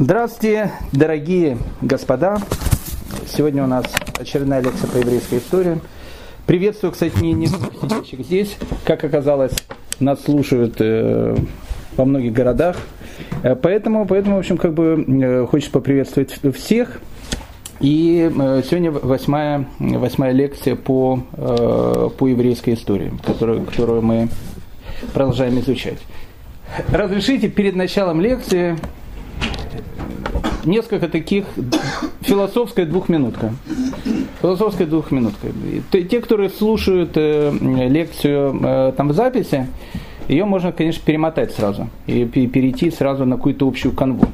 Здравствуйте, дорогие господа. Сегодня у нас очередная лекция по еврейской истории. Приветствую, кстати, не, не сидящих здесь. Как оказалось, нас слушают э, во многих городах. Э, поэтому, поэтому, в общем, как бы э, хочется поприветствовать всех. И э, сегодня восьмая, восьмая лекция по, э, по еврейской истории, которую, которую мы продолжаем изучать. Разрешите перед началом лекции несколько таких философская двухминутка. Философская двухминутка. Те, которые слушают э, лекцию э, там в записи, ее можно, конечно, перемотать сразу и перейти сразу на какую-то общую канву.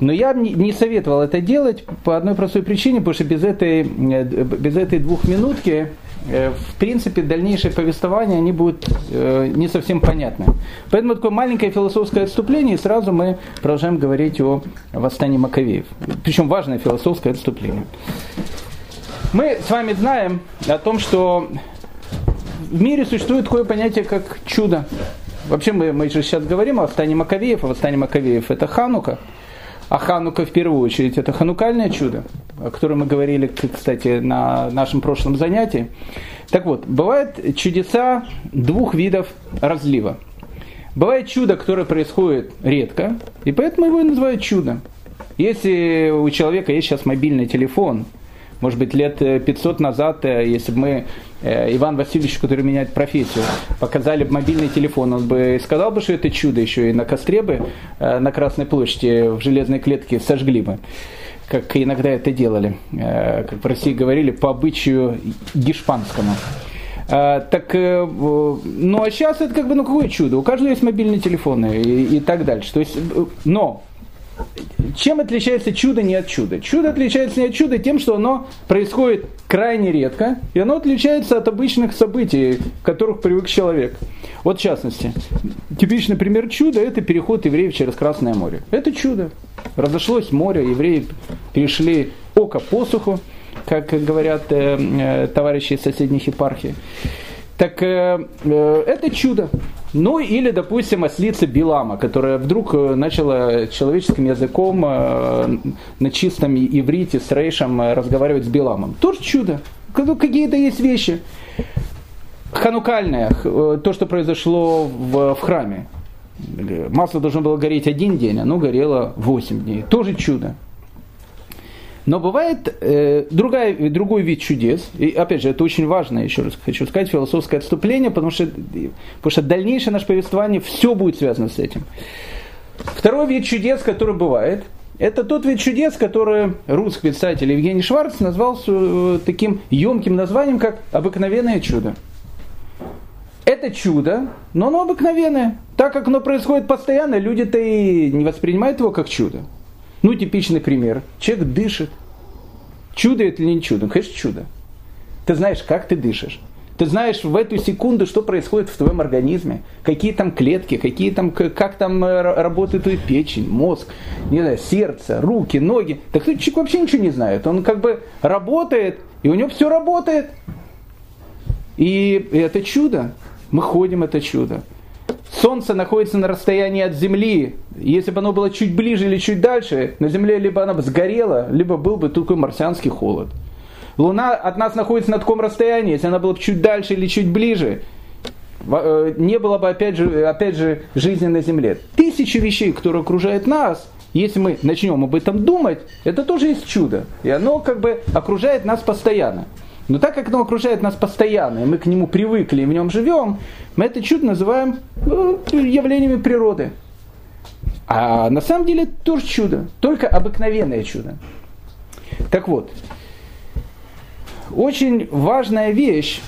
Но я не советовал это делать по одной простой причине, потому что без этой, э, без этой двухминутки в принципе, дальнейшее повествование, они будут э, не совсем понятны. Поэтому такое маленькое философское отступление, и сразу мы продолжаем говорить о восстании Маковеев. Причем важное философское отступление. Мы с вами знаем о том, что в мире существует такое понятие, как чудо. Вообще мы, мы же сейчас говорим о восстании Маковеев, а восстание Маковеев это Ханука – а Ханука в первую очередь это ханукальное чудо, о котором мы говорили, кстати, на нашем прошлом занятии. Так вот, бывают чудеса двух видов разлива. Бывает чудо, которое происходит редко, и поэтому его и называют чудом. Если у человека есть сейчас мобильный телефон – может быть, лет 500 э, назад, э, если бы мы Иван Васильевич, который меняет профессию, показали бы мобильный телефон, он бы сказал бы, что это чудо еще и на костре бы на Красной площади в железной клетке сожгли бы как иногда это делали, как в России говорили, по обычаю гешпанскому. Так, ну а сейчас это как бы, ну какое чудо, у каждого есть мобильный телефон и, и так дальше. То есть, но чем отличается чудо не от чуда? Чудо отличается не от чуда тем, что оно происходит крайне редко, и оно отличается от обычных событий, к которых привык человек. Вот в частности, типичный пример чуда – это переход евреев через Красное море. Это чудо. Разошлось море, евреи перешли око посуху, как говорят э, э, товарищи из соседних епархий. Так э, э, это чудо. Ну или, допустим, ослица Билама, которая вдруг э, начала человеческим языком э, на чистом иврите с Рейшем э, разговаривать с Биламом. Тоже чудо. Какие-то есть вещи. Ханукальное, то, что произошло в, в храме. Масло должно было гореть один день, оно горело 8 дней. Тоже чудо. Но бывает э, другая, другой вид чудес, и опять же, это очень важно, еще раз хочу сказать, философское отступление, потому что, потому что дальнейшее наше повествование, все будет связано с этим. Второй вид чудес, который бывает, это тот вид чудес, который русский писатель Евгений Шварц назвал э, таким емким названием, как «обыкновенное чудо». Это чудо, но оно обыкновенное. Так как оно происходит постоянно, люди-то и не воспринимают его как чудо. Ну, типичный пример. Человек дышит. Чудо это или не чудо? Конечно, чудо. Ты знаешь, как ты дышишь. Ты знаешь в эту секунду, что происходит в твоем организме, какие там клетки, какие там, как там э, работает твоя печень, мозг, не знаю, сердце, руки, ноги. Так человек вообще ничего не знает. Он как бы работает, и у него все работает. И это чудо. Мы ходим, это чудо. Солнце находится на расстоянии от Земли. Если бы оно было чуть ближе или чуть дальше, на Земле либо оно бы сгорело, либо был бы такой марсианский холод. Луна от нас находится на таком расстоянии, если она была бы чуть дальше или чуть ближе, э, не было бы опять же, опять же жизни на Земле. Тысячи вещей, которые окружают нас, если мы начнем об этом думать, это тоже есть чудо. И оно как бы окружает нас постоянно. Но так как оно окружает нас постоянно, и мы к нему привыкли и в нем живем, мы это чудо называем ну, явлениями природы. А на самом деле это тоже чудо, только обыкновенное чудо. Так вот, очень важная вещь,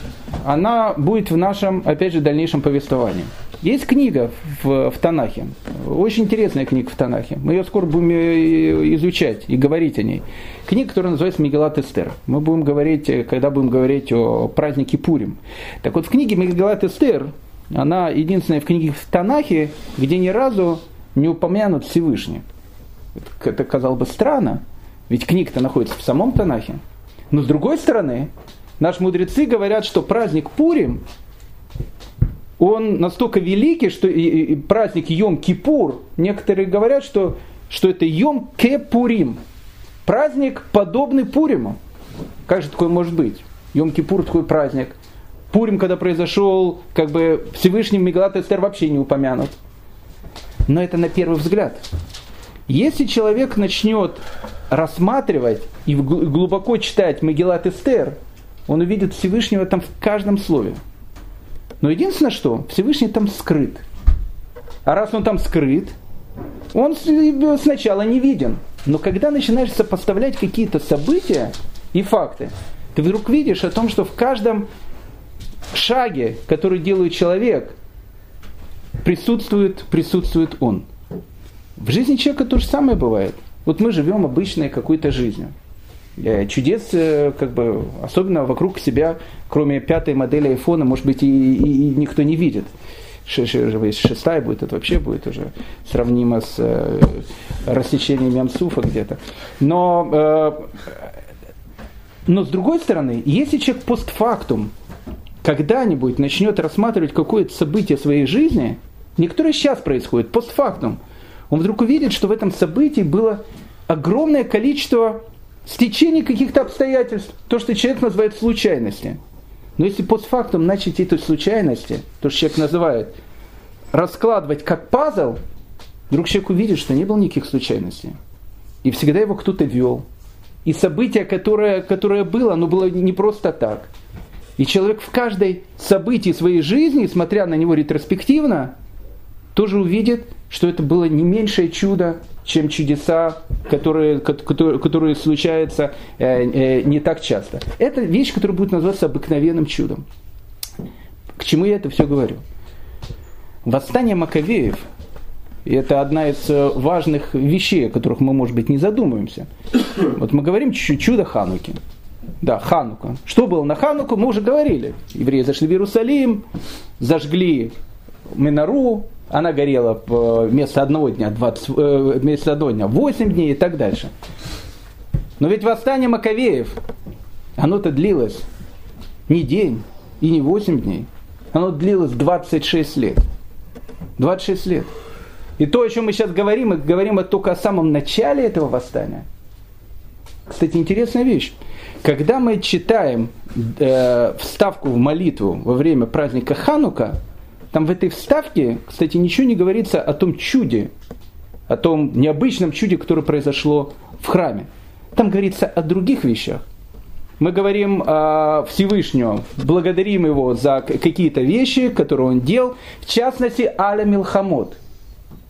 она будет в нашем, опять же, дальнейшем повествовании. Есть книга в, в Танахе, очень интересная книга в Танахе. Мы ее скоро будем э, изучать и говорить о ней. Книга, которая называется Мегелат Эстер. Мы будем говорить, э, когда будем говорить о празднике Пурим. Так вот, в книге Мегелат Эстер, она единственная в книге в Танахе, где ни разу не упомянут Всевышний. Это, казалось бы, странно, ведь книга-то находится в самом Танахе. Но с другой стороны, наши мудрецы говорят, что праздник Пурим он настолько великий, что и, и праздник Йом-Кипур, некоторые говорят, что что это Йом Кепурим. Праздник, подобный Пуриму. Как же такое может быть? Йом Кипур такой праздник. Пурим, когда произошел, как бы Всевышний Мегалат Эстер вообще не упомянут. Но это на первый взгляд. Если человек начнет рассматривать и глубоко читать Мегилат Эстер, он увидит Всевышнего там в каждом слове. Но единственное, что Всевышний там скрыт. А раз он там скрыт, он сначала не виден. Но когда начинаешь сопоставлять какие-то события и факты, ты вдруг видишь о том, что в каждом шаге, который делает человек, присутствует, присутствует он. В жизни человека то же самое бывает. Вот мы живем обычной какой-то жизнью. Э, чудес, э, как бы, особенно вокруг себя, кроме пятой модели айфона, может быть, и, и, и никто не видит. Шестая будет, это вообще будет уже сравнимо с э, рассечением Ямсуфа где-то. Но, э, но с другой стороны, если человек постфактум когда-нибудь начнет рассматривать какое-то событие своей жизни, не которое сейчас происходит, постфактум, он вдруг увидит, что в этом событии было огромное количество стечений каких-то обстоятельств, то, что человек называет случайностью. Но если постфактум начать эти случайности, то, что человек называет, раскладывать как пазл, вдруг человек увидит, что не было никаких случайностей. И всегда его кто-то вел. И событие, которое, которое было, оно было не просто так. И человек в каждой событии своей жизни, смотря на него ретроспективно, тоже увидит, что это было не меньшее чудо, чем чудеса, которые, которые, которые случаются э, э, не так часто. Это вещь, которая будет называться обыкновенным чудом. К чему я это все говорю? Восстание Маковеев, это одна из э, важных вещей, о которых мы, может быть, не задумываемся. Вот мы говорим чуть-чуть чудо Хануки. Да, Ханука. Что было на Хануку, мы уже говорили. Евреи зашли в Иерусалим, зажгли Минару, она горела вместо одного дня, 20, э, вместо одного дня 8 дней и так дальше. Но ведь восстание Маковеев, оно-то длилось не день и не 8 дней. Оно длилось 26 лет. 26 лет. И то, о чем мы сейчас говорим, мы говорим только о самом начале этого восстания. Кстати, интересная вещь. Когда мы читаем э, вставку в молитву во время праздника Ханука, там в этой вставке, кстати, ничего не говорится о том чуде, о том необычном чуде, которое произошло в храме. Там говорится о других вещах. Мы говорим о Всевышнем, благодарим его за какие-то вещи, которые он делал, в частности, Аля Милхамот,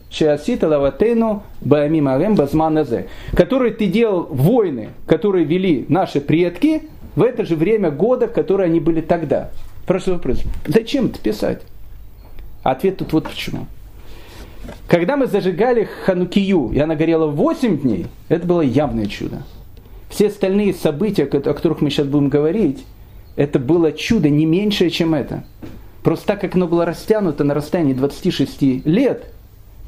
Шиасита Лаватену Баамим Арем Базманазе, который ты делал войны, которые вели наши предки в это же время года, в которое они были тогда. Прошлый вопрос. Зачем это писать? Ответ тут вот почему. Когда мы зажигали Ханукию, и она горела 8 дней, это было явное чудо. Все остальные события, о которых мы сейчас будем говорить, это было чудо не меньшее, чем это. Просто так как оно было растянуто на расстоянии 26 лет,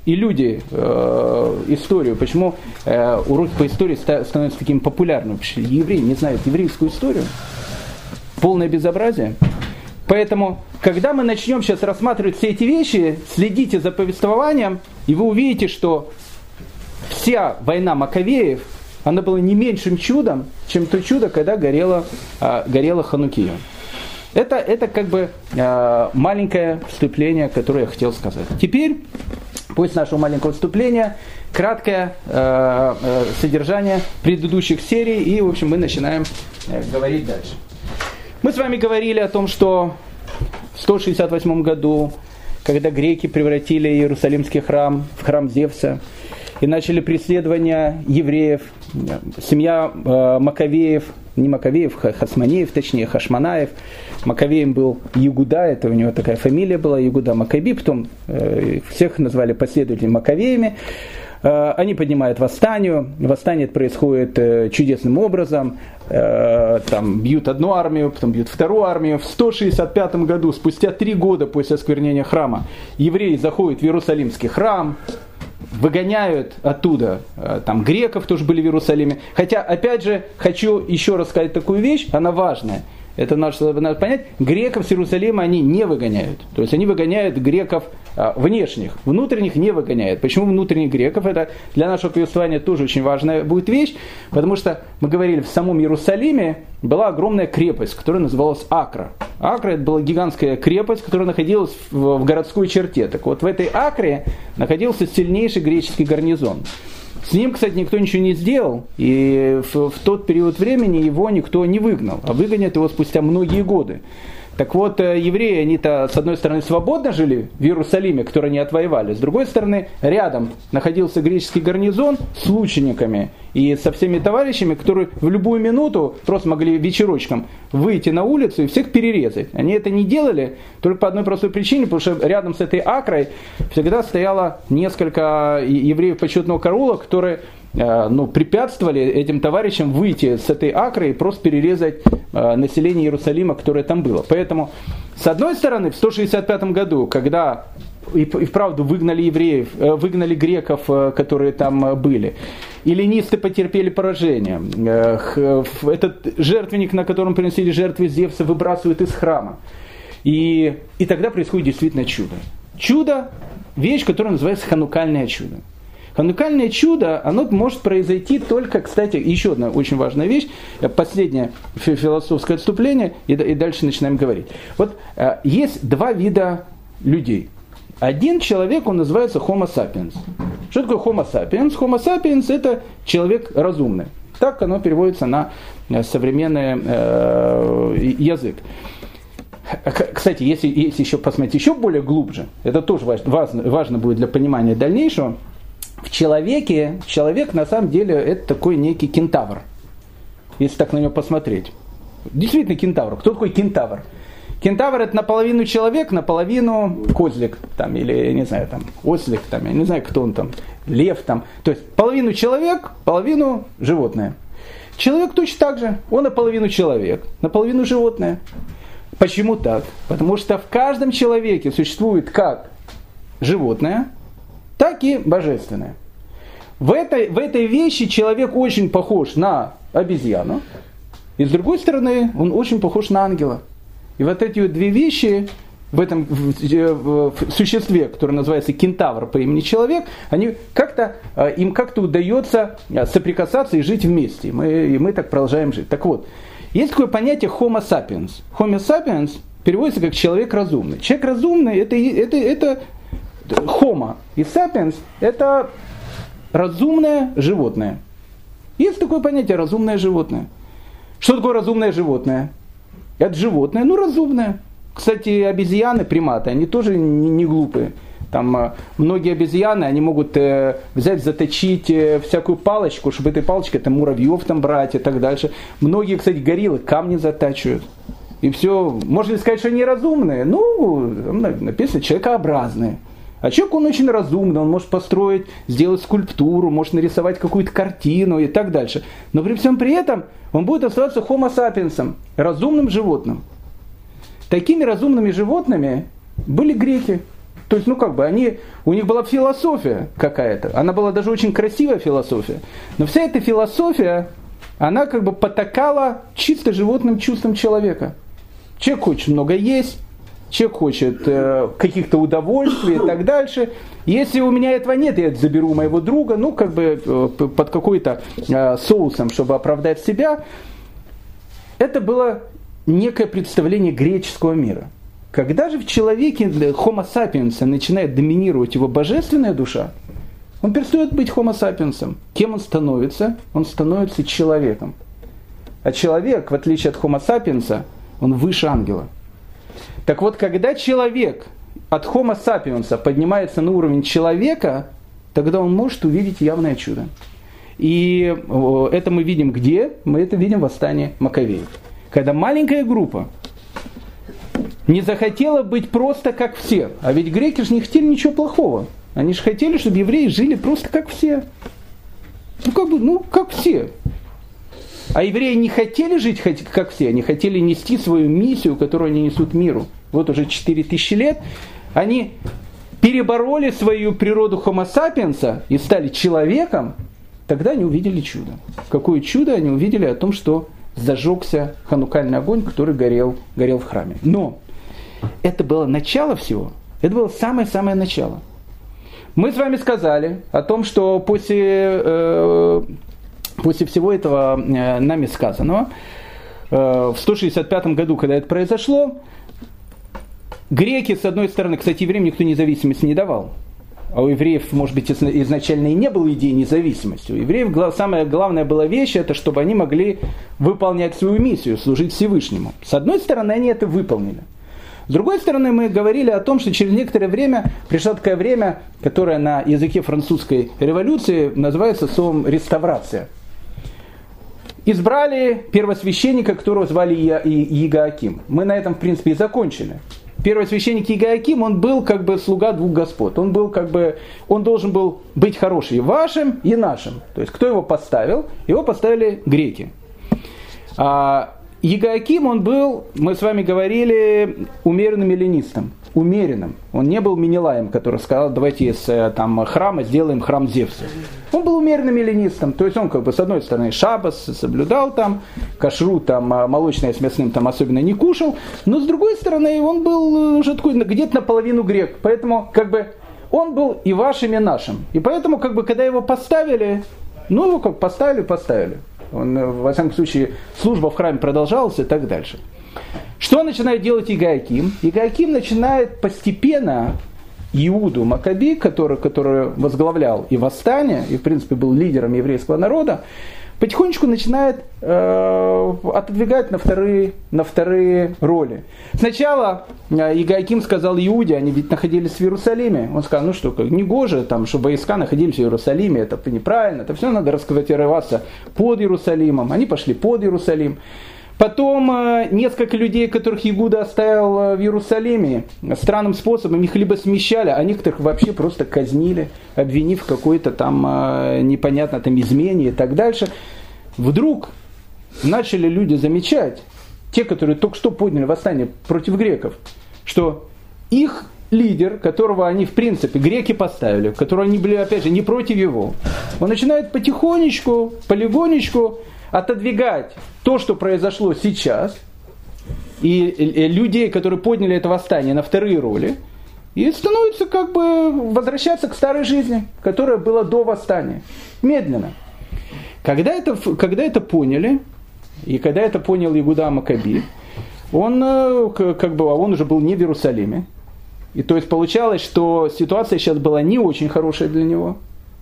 и люди э, историю, почему э, уроки по истории становятся таким популярным, евреи не знают еврейскую историю. Полное безобразие. Поэтому, когда мы начнем сейчас рассматривать все эти вещи, следите за повествованием, и вы увидите, что вся война Маковеев, она была не меньшим чудом, чем то чудо, когда горела, а, горела Ханукия. Это, это как бы а, маленькое вступление, которое я хотел сказать. Теперь, после нашего маленького вступления, краткое э, э, содержание предыдущих серий, и, в общем, мы начинаем э, говорить дальше. Мы с вами говорили о том, что 168 году, когда греки превратили Иерусалимский храм в храм Зевса и начали преследование евреев, семья э, Маковеев, не Маковеев, Хасманеев, точнее, Хашманаев. Маковеем был Ягуда, это у него такая фамилия была, Ягуда Макаби, потом э, всех назвали последователями Маковеями. Э, они поднимают восстание, восстание происходит э, чудесным образом, э, там бьют одну армию, потом бьют вторую армию. В 165 году, спустя три года после осквернения храма, евреи заходят в Иерусалимский храм, выгоняют оттуда, там греков тоже были в Иерусалиме. Хотя, опять же, хочу еще раз сказать такую вещь, она важная. Это надо, надо понять, греков с Иерусалима они не выгоняют. То есть они выгоняют греков внешних, внутренних не выгоняет. Почему внутренних греков? Это для нашего повествования тоже очень важная будет вещь, потому что мы говорили, в самом Иерусалиме была огромная крепость, которая называлась Акра. Акра это была гигантская крепость, которая находилась в, в городской черте. Так вот, в этой Акре находился сильнейший греческий гарнизон. С ним, кстати, никто ничего не сделал, и в, в тот период времени его никто не выгнал, а выгонят его спустя многие годы. Так вот, э, евреи, они-то, с одной стороны, свободно жили в Иерусалиме, который они отвоевали, с другой стороны, рядом находился греческий гарнизон с лучениками и со всеми товарищами, которые в любую минуту просто могли вечерочком выйти на улицу и всех перерезать. Они это не делали только по одной простой причине, потому что рядом с этой акрой всегда стояло несколько евреев почетного караула, которые ну, препятствовали этим товарищам выйти с этой акры и просто перерезать э, население Иерусалима, которое там было. Поэтому, с одной стороны, в 165 году, когда и, вправду выгнали евреев, э, выгнали греков, которые там были. Эллинисты потерпели поражение. Этот жертвенник, на котором приносили жертвы Зевса, выбрасывают из храма. И, и тогда происходит действительно чудо. Чудо – вещь, которая называется ханукальное чудо. Ханукальное чудо, оно может произойти только, кстати, еще одна очень важная вещь, э, последнее философское отступление, и, и дальше начинаем говорить. Вот э, есть два вида людей. Один человек, он называется Homo sapiens. Что такое Homo sapiens? Homo sapiens это человек разумный. Так оно переводится на э, современный э, язык. Кстати, если, если еще посмотреть еще более глубже, это тоже важно, важно будет для понимания дальнейшего, в человеке, человек на самом деле это такой некий кентавр, если так на него посмотреть. Действительно кентавр. Кто такой кентавр? Кентавр это наполовину человек, наполовину козлик, там, или, не знаю, там, ослик, там, я не знаю, кто он там, лев там. То есть половину человек, половину животное. Человек точно так же, он наполовину человек, наполовину животное. Почему так? Потому что в каждом человеке существует как животное, так и божественное. В этой, в этой вещи человек очень похож на обезьяну, и с другой стороны, он очень похож на ангела. И вот эти вот две вещи в этом в, в, в существе, которое называется кентавр по имени человек, они как-то, э, им как-то удается э, соприкасаться и жить вместе. Мы, и мы так продолжаем жить. Так вот, есть такое понятие homo sapiens. Homo sapiens переводится как человек разумный. Человек разумный это, это, это Homo и sapiens – это разумное животное. Есть такое понятие разумное животное. Что такое разумное животное? Это животное, ну разумное. Кстати, обезьяны, приматы, они тоже не, не глупые. Там э, многие обезьяны, они могут э, взять, заточить э, всякую палочку, чтобы этой палочкой там муравьев там брать и так дальше. Многие, кстати, гориллы камни затачивают. И все, можно ли сказать, что они разумные? Ну, написано человекообразные. А человек, он очень разумный, он может построить, сделать скульптуру, может нарисовать какую-то картину и так дальше. Но при всем при этом он будет оставаться homo sapiens, разумным животным. Такими разумными животными были греки. То есть, ну как бы, они, у них была философия какая-то. Она была даже очень красивая философия. Но вся эта философия, она как бы потакала чисто животным чувством человека. Человек хочет много есть, человек хочет э, каких-то удовольствий и так дальше. Если у меня этого нет, я заберу моего друга, ну, как бы э, под какой-то э, соусом, чтобы оправдать себя. Это было некое представление греческого мира. Когда же в человеке Homo sapiens начинает доминировать его божественная душа, он перестает быть Homo sapiens. Кем он становится? Он становится человеком. А человек, в отличие от Homo sapiens, он выше ангела. Так вот, когда человек от Homo sapiens поднимается на уровень человека, тогда он может увидеть явное чудо. И это мы видим где? Мы это видим в восстании Маковеев. Когда маленькая группа не захотела быть просто как все. А ведь греки же не хотели ничего плохого. Они же хотели, чтобы евреи жили просто как все. Ну, как бы, ну, как все. А евреи не хотели жить как все, они хотели нести свою миссию, которую они несут миру. Вот уже 4000 лет они перебороли свою природу homo sapiens и стали человеком, тогда они увидели чудо. Какое чудо они увидели о том, что зажегся ханукальный огонь, который горел, горел в храме. Но это было начало всего. Это было самое-самое начало. Мы с вами сказали о том, что после, э, после всего этого э, нами сказанного, э, в 165 году, когда это произошло, греки, с одной стороны, кстати, евреям никто независимости не давал. А у евреев, может быть, изначально и не было идеи независимости. У евреев самая главная была вещь, это чтобы они могли выполнять свою миссию, служить Всевышнему. С одной стороны, они это выполнили. С другой стороны, мы говорили о том, что через некоторое время пришло такое время, которое на языке французской революции называется словом «реставрация». Избрали первосвященника, которого звали Иегааким. Мы на этом, в принципе, и закончили. Первосвященник Иегааким, он был как бы слуга двух господ. Он был как бы, он должен был быть хороший и вашим, и нашим. То есть, кто его поставил? Его поставили греки. А, Егоаким, он был, мы с вами говорили, умеренным эллинистом. Умеренным. Он не был Минилаем, который сказал, давайте из э, там, храма сделаем храм Зевса. Он был умеренным эллинистом. То есть он, как бы, с одной стороны, шабас соблюдал там, кашру там, а молочное с мясным там особенно не кушал. Но с другой стороны, он был уже такой где-то наполовину грек. Поэтому, как бы, он был и вашим, и нашим. И поэтому, как бы, когда его поставили, ну, его как поставили, поставили. Он, э, во всяком случае, служба в храме продолжалась и так дальше. Что начинает делать Игааким? Игааким начинает постепенно Иуду Макаби, который, который возглавлял и восстание, и в принципе был лидером еврейского народа, потихонечку начинает э, отодвигать на вторые, на вторые роли. Сначала э, Игайким сказал Иуде, они ведь находились в Иерусалиме. Он сказал, ну что, как негоже, там, чтобы войска находились в Иерусалиме, это неправильно, это все надо расквартироваться под Иерусалимом. Они пошли под Иерусалим. Потом э, несколько людей, которых Игуда оставил э, в Иерусалиме, странным способом их либо смещали, а некоторых вообще просто казнили, обвинив в какой-то там э, непонятно там измене и так дальше. Вдруг начали люди замечать, те, которые только что подняли восстание против греков, что их лидер, которого они, в принципе, греки поставили, которого они были, опять же, не против его, он начинает потихонечку, полигонечку отодвигать то, что произошло сейчас, и людей, которые подняли это восстание на вторые роли, и становится как бы возвращаться к старой жизни, которая была до восстания. Медленно. Когда это, когда это поняли, и когда это понял Игуда Макаби, он, э, как бы, он уже был не в Иерусалиме. И то есть получалось, что ситуация сейчас была не очень хорошая для него.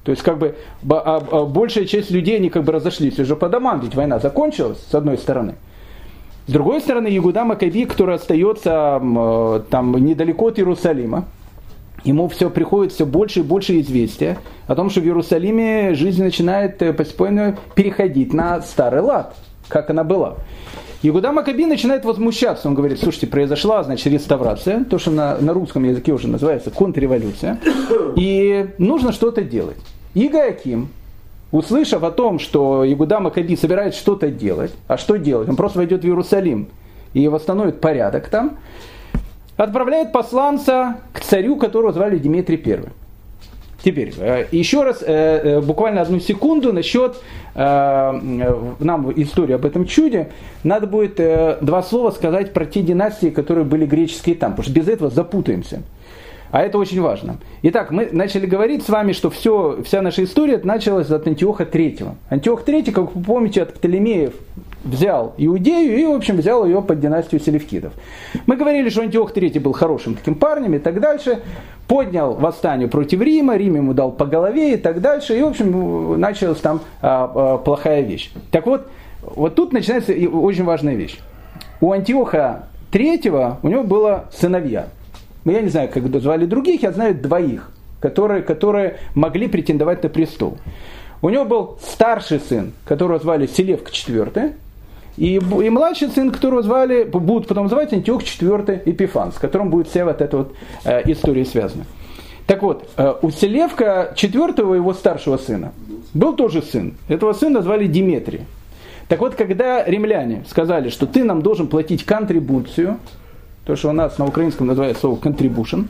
То есть как бы а, а большая часть людей, они как бы разошлись уже по домам, ведь война закончилась, с одной стороны. С другой стороны, Ягуда Макаби, который остается э, там недалеко от Иерусалима, ему все приходит все больше и больше известия о том, что в Иерусалиме жизнь начинает э, постепенно переходить на старый лад, как она была. Игуда Макаби начинает возмущаться. Он говорит, слушайте, произошла, значит, реставрация, то, что на, на русском языке уже называется контрреволюция, и нужно что-то делать. Игааким, услышав о том, что Игуда Макаби собирается что-то делать, а что делать? Он просто войдет в Иерусалим и восстановит порядок там, отправляет посланца к царю, которого звали Дмитрий I. Теперь, э, еще раз, э, э, буквально одну секунду насчет нам историю об этом чуде. Надо будет два слова сказать про те династии, которые были греческие там, потому что без этого запутаемся. А это очень важно. Итак, мы начали говорить с вами, что все, вся наша история началась от Антиоха III. Антиох III, как вы помните, от Птолемеев взял Иудею и, в общем, взял ее под династию Селевкидов. Мы говорили, что Антиох III был хорошим таким парнем и так дальше. Поднял восстание против Рима, Рим ему дал по голове и так дальше. И, в общем, началась там а, а, плохая вещь. Так вот, вот тут начинается очень важная вещь. У Антиоха III у него было сыновья – ну, я не знаю, как звали других, я знаю двоих, которые, которые могли претендовать на престол. У него был старший сын, которого звали Селевка IV, и, и младший сын, которого звали, будут потом звать Антиох IV Эпифан, с которым будет вся вот эта вот э, история связана. Так вот, э, у Селевка четвертого его старшего сына был тоже сын. Этого сына звали Диметрий. Так вот, когда римляне сказали, что ты нам должен платить контрибуцию, то, что у нас на украинском называется слово contribution.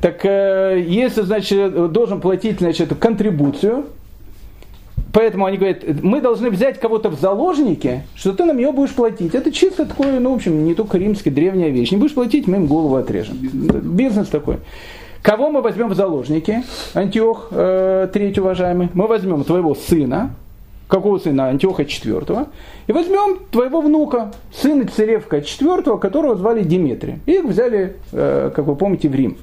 Так э, если, значит, должен платить, значит, контрибуцию, поэтому они говорят, мы должны взять кого-то в заложники, что ты нам ее будешь платить. Это чисто такое, ну, в общем, не только римская древняя вещь. Не будешь платить, мы им голову отрежем. Бизнес, Бизнес такой. Кого мы возьмем в заложники? Антиох, э, третий уважаемый. Мы возьмем твоего сына, какого сына? Антиоха IV. И возьмем твоего внука, сына Церевка IV, которого звали Димитрий. И их взяли, э, как вы помните, в Рим.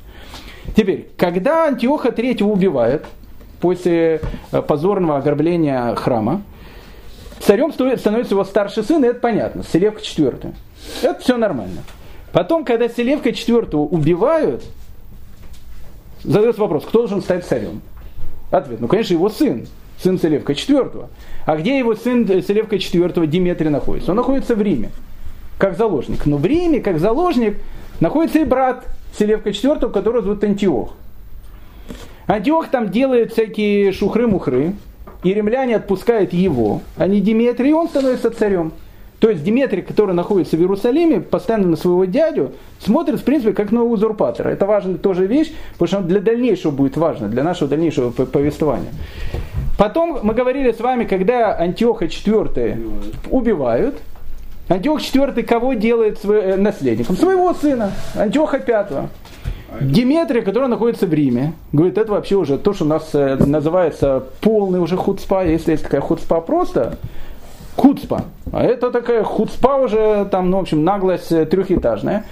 Теперь, когда Антиоха III убивает, после э, позорного ограбления храма, царем становится его старший сын, и это понятно, Селевка IV. Это все нормально. Потом, когда Селевка IV убивают, задается вопрос, кто должен стать царем? Ответ, ну, конечно, его сын, сын Селевка IV. А где его сын Селевка IV Диметрий находится? Он находится в Риме, как заложник. Но в Риме, как заложник, находится и брат Селевка IV, которого зовут Антиох. Антиох там делает всякие шухры-мухры, и римляне отпускают его, а не Диметрий, и он становится царем. То есть Диметрий, который находится в Иерусалиме, постоянно на своего дядю, смотрит, в принципе, как на узурпатора. Это важная тоже вещь, потому что для дальнейшего будет важно, для нашего дальнейшего повествования. Потом мы говорили с вами, когда Антиоха IV убивают, Антиох IV кого делает э, наследником? Своего сына, Антиоха V. Диметрия, которая находится в Риме, говорит, это вообще уже то, что у нас э, называется полный уже худспа, если есть такая худспа просто, худспа. А это такая худспа уже, там, ну, в общем, наглость э, трехэтажная.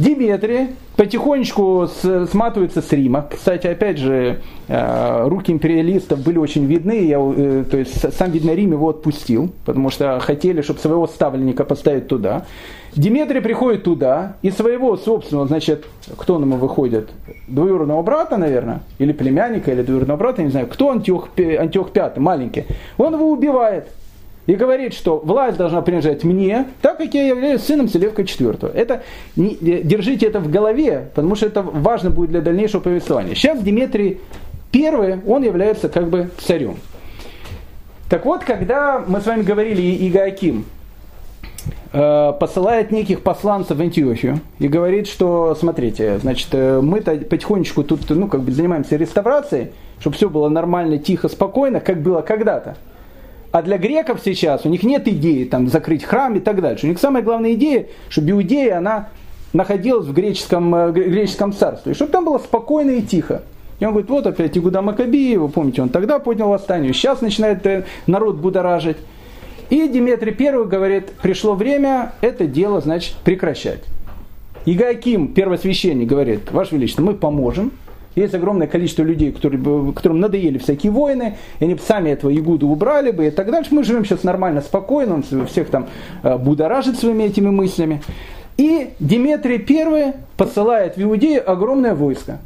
Диметрий потихонечку сматывается с Рима. Кстати, опять же, э, руки империалистов были очень видны. Я, то есть сам, видно, Рим его отпустил, потому что хотели, чтобы своего ставленника поставить туда. Диметрий приходит туда, и своего собственного, значит, кто он ему выходит? Двоюродного брата, наверное, или племянника, или двоюродного брата, не знаю, кто Антиох, Антиох Пятый, маленький. Он его убивает и говорит, что власть должна принадлежать мне, так как я являюсь сыном Селевка IV. Это, не, держите это в голове, потому что это важно будет для дальнейшего повествования. Сейчас Дмитрий I, он является как бы царем. Так вот, когда мы с вами говорили Игааким, Э, посылает неких посланцев в Антиохию и говорит, что, смотрите, значит, э, мы-то потихонечку тут, ну, как бы занимаемся реставрацией, чтобы все было нормально, тихо, спокойно, как было когда-то. А для греков сейчас у них нет идеи там, закрыть храм и так дальше. У них самая главная идея, чтобы Иудея, она находилась в греческом, э, греческом царстве, и чтобы там было спокойно и тихо. И он говорит, вот опять Игуда Макаби, вы помните, он тогда поднял восстание, сейчас начинает народ будоражить. И Диметрий I говорит, пришло время это дело, значит, прекращать. Игаким, первосвященник, говорит, Ваше Величество, мы поможем. Есть огромное количество людей, которые, которым надоели всякие войны, и они сами этого Игуду убрали бы и так дальше. Мы живем сейчас нормально, спокойно, он всех там э, будоражит своими этими мыслями. И Диметрий I посылает в Иудею огромное войско.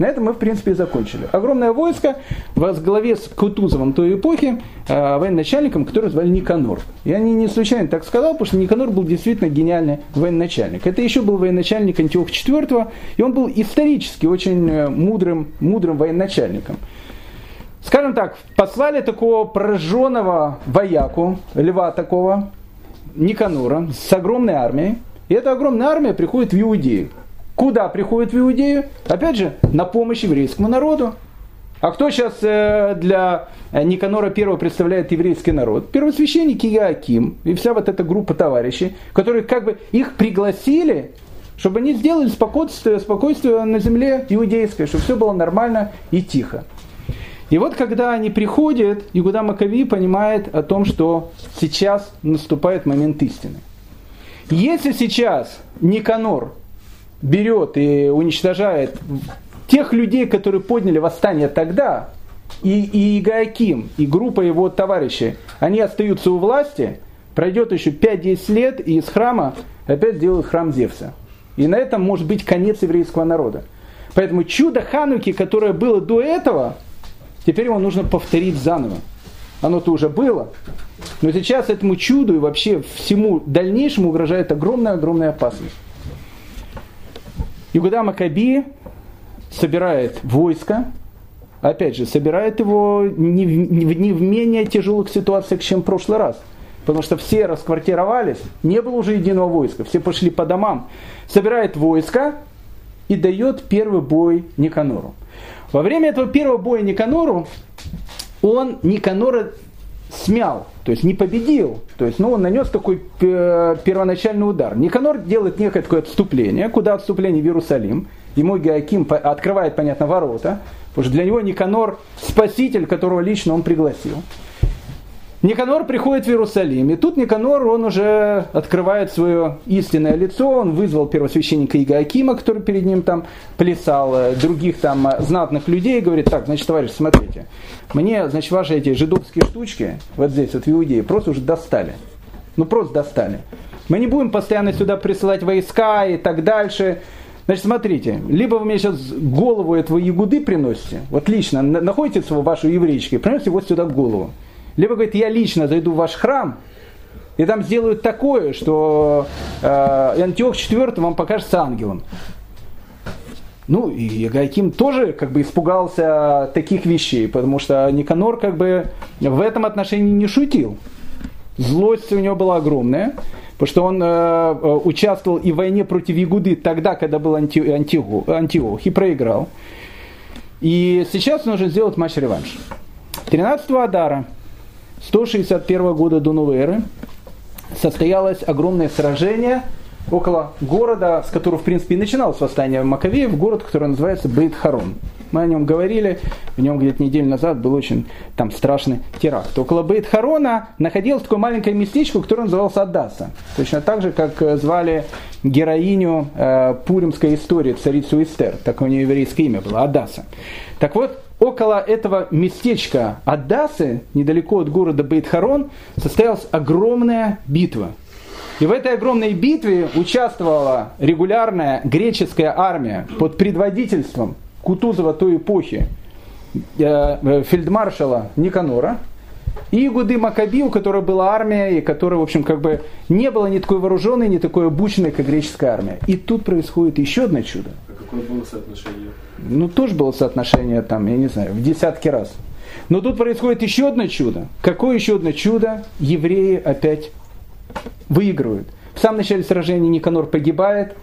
На этом мы, в принципе, и закончили. Огромное войско во главе с Кутузовым той эпохи, э, военачальником, который звали Никанор. Я не, не случайно так сказал, потому что Никанор был действительно гениальный военачальник. Это еще был военачальник Антиох IV, и он был исторически очень э, мудрым, мудрым военачальником. Скажем так, послали такого пораженного вояку, льва такого, Никанора, с огромной армией. И эта огромная армия приходит в Иудею. Куда приходит в Иудею? Опять же, на помощь еврейскому народу. А кто сейчас э, для э, Никанора I представляет еврейский народ? Первосвященник Иоаким и вся вот эта группа товарищей, которые как бы их пригласили, чтобы они сделали спокойствие, спокойствие на земле иудейской, чтобы все было нормально и тихо. И вот когда они приходят, Игуда Макови понимает о том, что сейчас наступает момент истины. Если сейчас Никанор берет и уничтожает тех людей, которые подняли восстание тогда, и, и Гааким, и группа его товарищей, они остаются у власти, пройдет еще 5-10 лет, и из храма опять сделают храм Зевса. И на этом может быть конец еврейского народа. Поэтому чудо Хануки, которое было до этого, теперь его нужно повторить заново. Оно-то уже было. Но сейчас этому чуду и вообще всему дальнейшему угрожает огромная-огромная опасность. Игуда Макаби собирает войско, опять же, собирает его не в, не в менее тяжелых ситуациях, чем в прошлый раз. Потому что все расквартировались, не было уже единого войска, все пошли по домам. Собирает войско и дает первый бой Никанору. Во время этого первого боя Никанору, он Никанора смял, то есть не победил, то есть ну, он нанес такой э, первоначальный удар. Никанор делает некое такое отступление, куда отступление в Иерусалим, ему Геоким открывает, понятно, ворота, потому что для него Никанор спаситель, которого лично он пригласил. Никанор приходит в Иерусалим, и тут Никанор, он уже открывает свое истинное лицо, он вызвал первосвященника Игаакима, который перед ним там плясал, э, других там э, знатных людей, и говорит, так, значит, товарищ, смотрите, мне, значит, ваши эти жидовские штучки, вот здесь, вот в Иудее, просто уже достали. Ну, просто достали. Мы не будем постоянно сюда присылать войска и так дальше. Значит, смотрите, либо вы мне сейчас голову этого ягуды приносите, вот лично находите вашу еврейчку и приносите вот сюда голову. Либо говорит, я лично зайду в ваш храм, и там сделают такое, что э, Антиох IV вам покажется ангелом. Ну, и Гайким тоже как бы испугался таких вещей, потому что Никанор как бы в этом отношении не шутил. Злость у него была огромная, потому что он э, э участвовал и в войне против Ягуды тогда, когда был анти, антиох, антиох и проиграл. И сейчас нужно сделать матч-реванш. 13 Адара – 161 года до новой эры состоялось огромное сражение около города, с которого, в принципе, и начиналось восстание Маковеев, город, который называется Бейт-Харон. Мы о нем говорили, в нем где-то неделю назад был очень там страшный теракт. Около Бейт-Харона находилось такое маленькое местечко, которое называлось Адаса. Точно так же, как э, звали героиню э, пуримской истории, царицу Эстер. Так у нее еврейское имя было, Адаса. Так вот, около этого местечка Адасы, недалеко от города Бейтхарон, состоялась огромная битва. И в этой огромной битве участвовала регулярная греческая армия под предводительством Кутузова той эпохи э, э, фельдмаршала Никанора и Гуды Макаби, у которой была армия, и которая, в общем, как бы не была ни такой вооруженной, ни такой обученной, как греческая армия. И тут происходит еще одно чудо. А какое было соотношение? Ну, тоже было соотношение там, я не знаю, в десятки раз. Но тут происходит еще одно чудо. Какое еще одно чудо? Евреи опять выигрывают. В самом начале сражения Никанор погибает.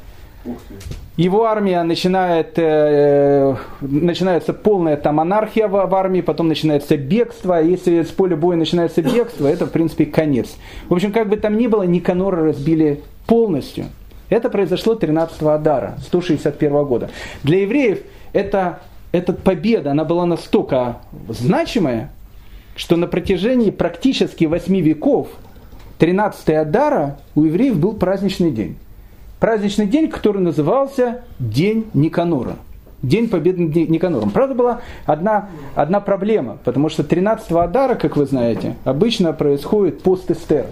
Его армия начинает, э, начинается полная там анархия в, в армии, потом начинается бегство. Если с поля боя начинается бегство, это в принципе конец. В общем, как бы там ни было, Никанора разбили полностью. Это произошло 13 Адара, 161 года. Для евреев эта, эта победа, она была настолько значимая, что на протяжении практически 8 веков 13 Адара у евреев был праздничный день. Праздничный день, который назывался День Никанора. День победы над Никанором. Правда, была одна, одна проблема, потому что 13 Адара, как вы знаете, обычно происходит пост Эстер.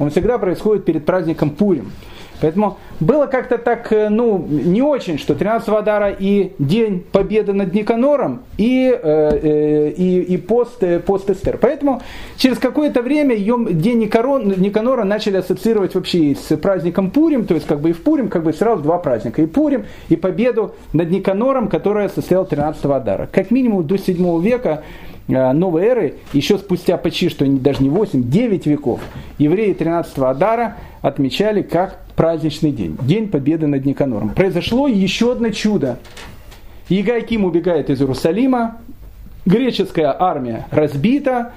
Он всегда происходит перед праздником Пурим. Поэтому было как-то так, э, ну, не очень, что 13 Адара и день победы над Никанором, и, э, э и, и пост, э, пост Эстер. Поэтому через какое-то время ее день Никарон, Никанора начали ассоциировать вообще с праздником Пурим, то есть как бы и в Пурим, как бы сразу два праздника. И Пурим, и победу над Никанором, которая состояла 13 Адара. Как минимум до 7 века новой эры, еще спустя почти что даже не 8, 9 веков, евреи 13 Адара отмечали как праздничный день, день победы над Никанором. Произошло еще одно чудо. Егайким убегает из Иерусалима, греческая армия разбита,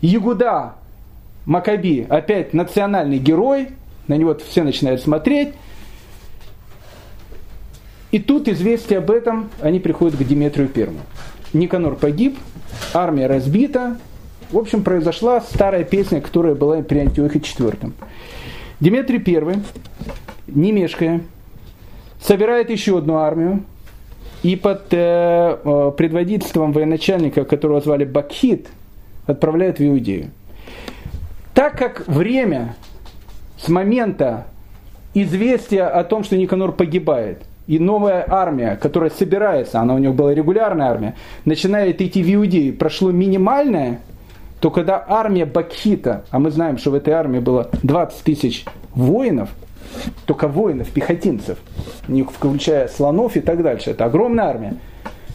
Ягуда Макаби опять национальный герой, на него все начинают смотреть. И тут известие об этом, они приходят к Диметрию Первому. Никанор погиб, армия разбита. В общем, произошла старая песня, которая была при Антиохе IV. Дмитрий I, не мешкая, собирает еще одну армию, и под э, э, предводительством военачальника, которого звали Бакхит, отправляет в Иудею. Так как время с момента известия о том, что Никанор погибает, и новая армия, которая собирается, она у него была регулярная армия, начинает идти в Иудею, прошло минимальное то когда армия Бакхита, а мы знаем, что в этой армии было 20 тысяч воинов, только воинов, пехотинцев, не включая слонов и так дальше, это огромная армия.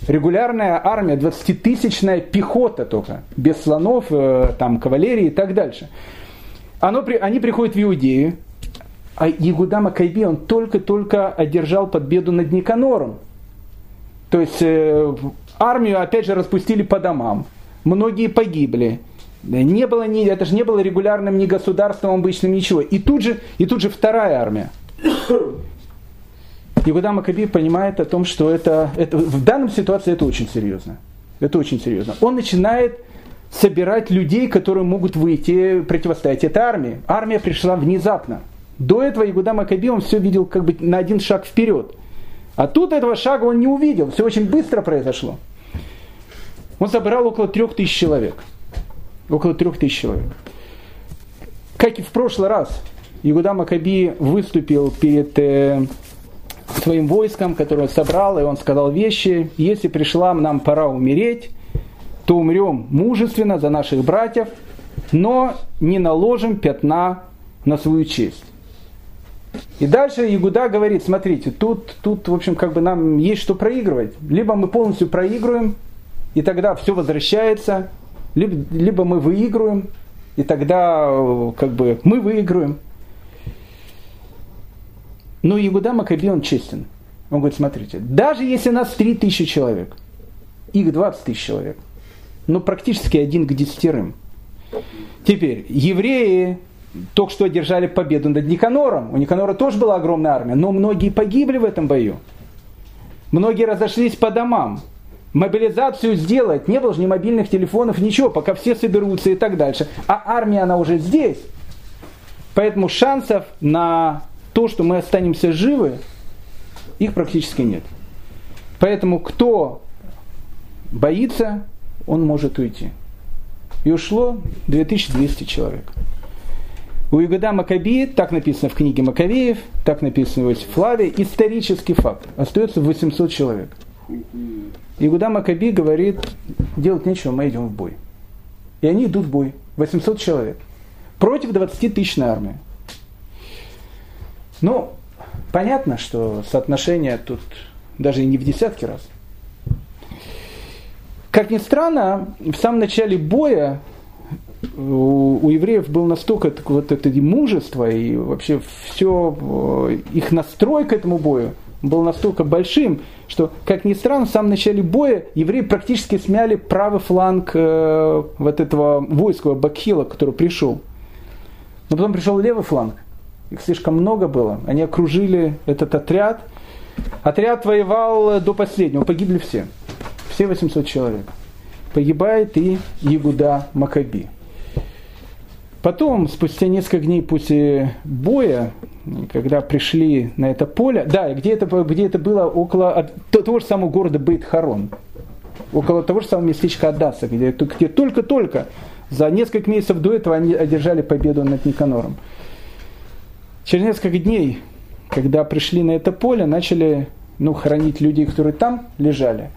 Регулярная армия, 20-тысячная пехота только, без слонов, э, там, кавалерии и так дальше. Оно, они приходят в Иудею, а Ягуда Макайби, он только-только одержал победу над Никанором. То есть э, армию опять же распустили по домам. Многие погибли. Не было ни, это же не было регулярным ни государством обычным, ничего. И тут же, и тут же вторая армия. Когда Макаби понимает о том, что это, это в данном ситуации это очень серьезно. Это очень серьезно. Он начинает собирать людей, которые могут выйти противостоять этой армии. Армия пришла внезапно. До этого Игуда Макаби он все видел как бы на один шаг вперед. А тут этого шага он не увидел. Все очень быстро произошло. Он собрал около трех тысяч человек. Около трех тысяч человек. Как и в прошлый раз, Игуда Макаби выступил перед э, своим войском, которое он собрал, и он сказал вещи, если пришла нам пора умереть, то умрем мужественно за наших братьев, но не наложим пятна на свою честь. И дальше Ягуда говорит, смотрите, тут, тут, в общем, как бы нам есть что проигрывать. Либо мы полностью проигрываем, и тогда все возвращается, либо, либо мы выигрываем, и тогда как бы мы выигрываем. Но Ягуда Макаби, он честен. Он говорит, смотрите, даже если нас 3000 человек, их 20 тысяч человек, но практически один к десятерым. Теперь, евреи только что одержали победу над Никанором. У Никанора тоже была огромная армия, но многие погибли в этом бою. Многие разошлись по домам. Мобилизацию сделать, не было же ни мобильных телефонов, ничего, пока все соберутся и так дальше. А армия, она уже здесь. Поэтому шансов на то, что мы останемся живы, их практически нет. Поэтому кто боится, он может уйти. И ушло 2200 человек. У Игуда Макаби, так написано в книге Макавеев, так написано в Иосиф Флаве, исторический факт. Остается 800 человек. Игуда Макаби говорит, делать нечего, мы идем в бой. И они идут в бой. 800 человек. Против 20 тысячной армии. Ну, понятно, что соотношение тут даже и не в десятки раз. Как ни странно, в самом начале боя у, у евреев было настолько вот это мужество и вообще все э, их настрой к этому бою был настолько большим, что, как ни странно, в самом начале боя евреи практически смяли правый фланг э, вот этого войска Бакхила, который пришел. Но потом пришел левый фланг. Их слишком много было. Они окружили этот отряд. Отряд воевал до последнего. Погибли все. Все 800 человек. Погибает и Ягуда Макаби. Потом, спустя несколько дней после боя, когда пришли на это поле, да, где это, где это было около того же самого города Бейт-Харон, около того же самого местечка Адаса, где, где только-только за несколько месяцев до этого они одержали победу над Никанором. Через несколько дней, когда пришли на это поле, начали ну, хоронить людей, которые там лежали,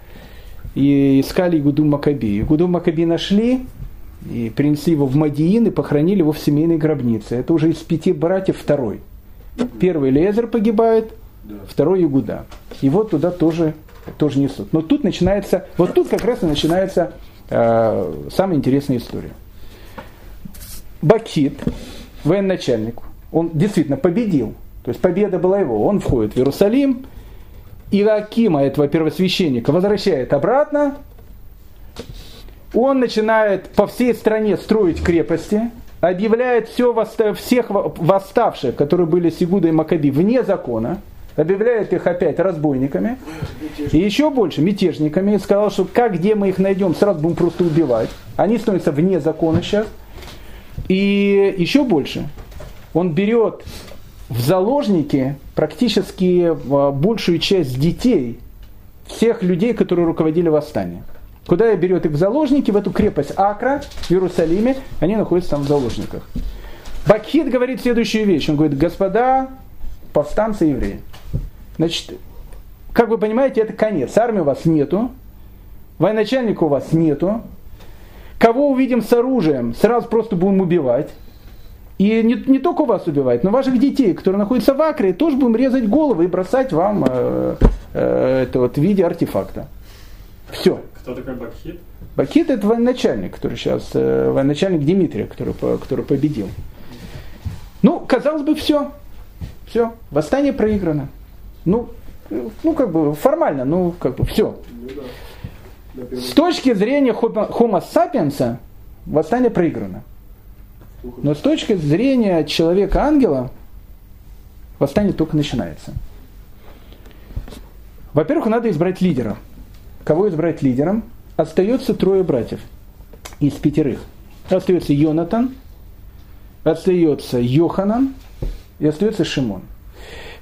и искали Игуду Макаби. Игуду Макаби нашли, и принесли его в Мадиин и похоронили его в семейной гробнице. Это уже из пяти братьев второй. Первый Лезер погибает, второй Игуда. Его туда тоже, тоже несут. Но тут начинается, вот тут как раз и начинается э, самая интересная история. Бакит, военачальник, он действительно победил. То есть победа была его. Он входит в Иерусалим, и Акима, этого первосвященника, возвращает обратно. Он начинает по всей стране строить крепости, объявляет все, всех восставших, которые были с Игудой и Макаби, вне закона, объявляет их опять разбойниками, и еще больше мятежниками, и сказал, что как, где мы их найдем, сразу будем просто убивать. Они становятся вне закона сейчас. И еще больше, он берет в заложники практически а, большую часть детей, всех людей, которые руководили восстанием. Куда берет их в заложники, в эту крепость Акра в Иерусалиме, они находятся там в заложниках. Бакхит говорит следующую вещь. Он говорит, господа повстанцы евреи. Значит, как вы понимаете, это конец. Армии у вас нету, военачальника у вас нету. Кого увидим с оружием, сразу просто будем убивать. И не, не только вас убивать, но ваших детей, которые находятся в Акре, тоже будем резать головы и бросать вам э, э, это вот в виде артефакта. Все. Кто такой Бакхит? Бакхит это военачальник, который сейчас, э, военачальник Дмитрия, который, который победил. Ну, казалось бы, все. Все. Восстание проиграно. Ну, ну, как бы формально, ну, как бы все. С точки зрения Homo sapiens, восстание проиграно. Но с точки зрения человека-ангела, восстание только начинается. Во-первых, надо избрать лидера. Кого избрать лидером? Остается трое братьев из пятерых. Остается Йонатан, остается Йоханан и остается Шимон.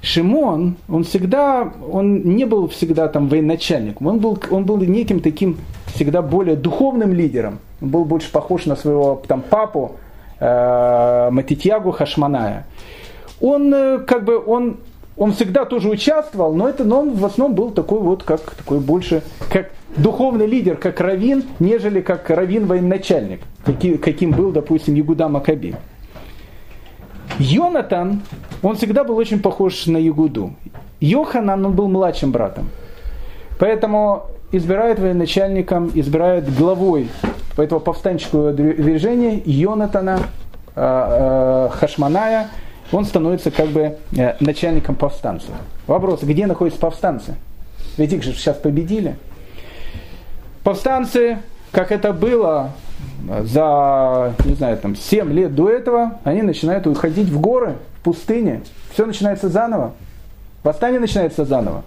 Шимон, он всегда, он не был всегда там военачальником, он был, он был неким таким всегда более духовным лидером. Он был больше похож на своего там папу э, Матитьягу Хашманая. Он э, как бы, он, он всегда тоже участвовал, но это, но он в основном был такой вот, как такой больше, как духовный лидер, как равин, нежели как равин военачальник, каким, каким был, допустим, Ягуда Макаби. Йонатан, он всегда был очень похож на Ягуду. Йоханан, он был младшим братом. Поэтому избирают военачальником, избирают главой этого повстанческого движения Йонатана э, э, Хашманая, он становится как бы э, начальником повстанцев. Вопрос, где находятся повстанцы? Ведь их же сейчас победили. Повстанцы, как это было за, не знаю, там, 7 лет до этого, они начинают уходить в горы, в пустыне. Все начинается заново. Восстание начинается заново.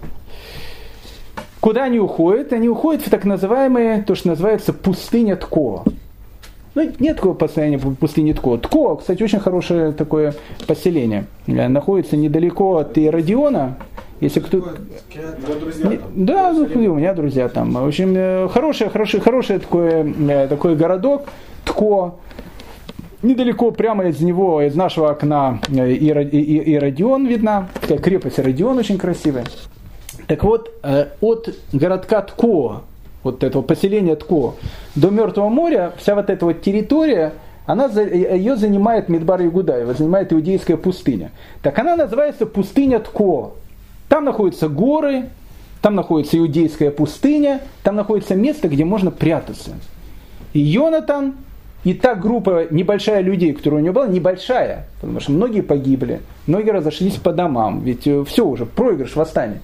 Куда они уходят? Они уходят в так называемые, то, что называется пустыня Ткоа. Ну, нет такого постояния в пустыне Тко. Тко, кстати, очень хорошее такое поселение. Находится недалеко от Иродиона, если кто... друзья Да, ну, у меня друзья там. В общем, э, хороший, хороший, хороший такой, э, такой городок, Тко. Недалеко, прямо из него, из нашего окна э, и, и, и Родион видна. Такая крепость Родион очень красивая. Так вот, от городка Тко, вот этого поселения Тко, до Мертвого моря, вся вот эта вот территория, она, ее занимает Мидбар Югудаева, занимает иудейская пустыня. Так она называется пустыня Тко. Там находятся горы, там находится иудейская пустыня, там находится место, где можно прятаться. И Йонатан, и та группа небольшая людей, которая у него была, небольшая, потому что многие погибли, многие разошлись по домам, ведь э, все уже, проигрыш, восстание.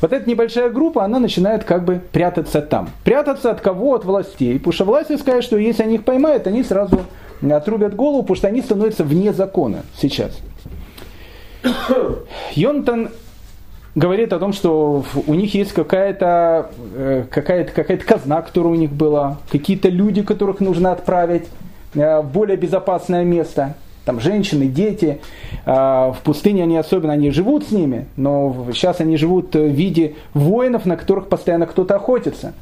Вот эта небольшая группа, она начинает как бы прятаться там. Прятаться от кого? От властей. Потому что власти скажут, что если они их поймают, они сразу отрубят голову, потому что они становятся вне закона сейчас. Йонтан говорит о том, что у них есть какая-то э, какая какая казна, которая у них была, какие-то люди, которых нужно отправить э, в более безопасное место. Там женщины, дети. Э, в пустыне они особенно они живут с ними, но сейчас они живут в виде воинов, на которых постоянно кто-то охотится.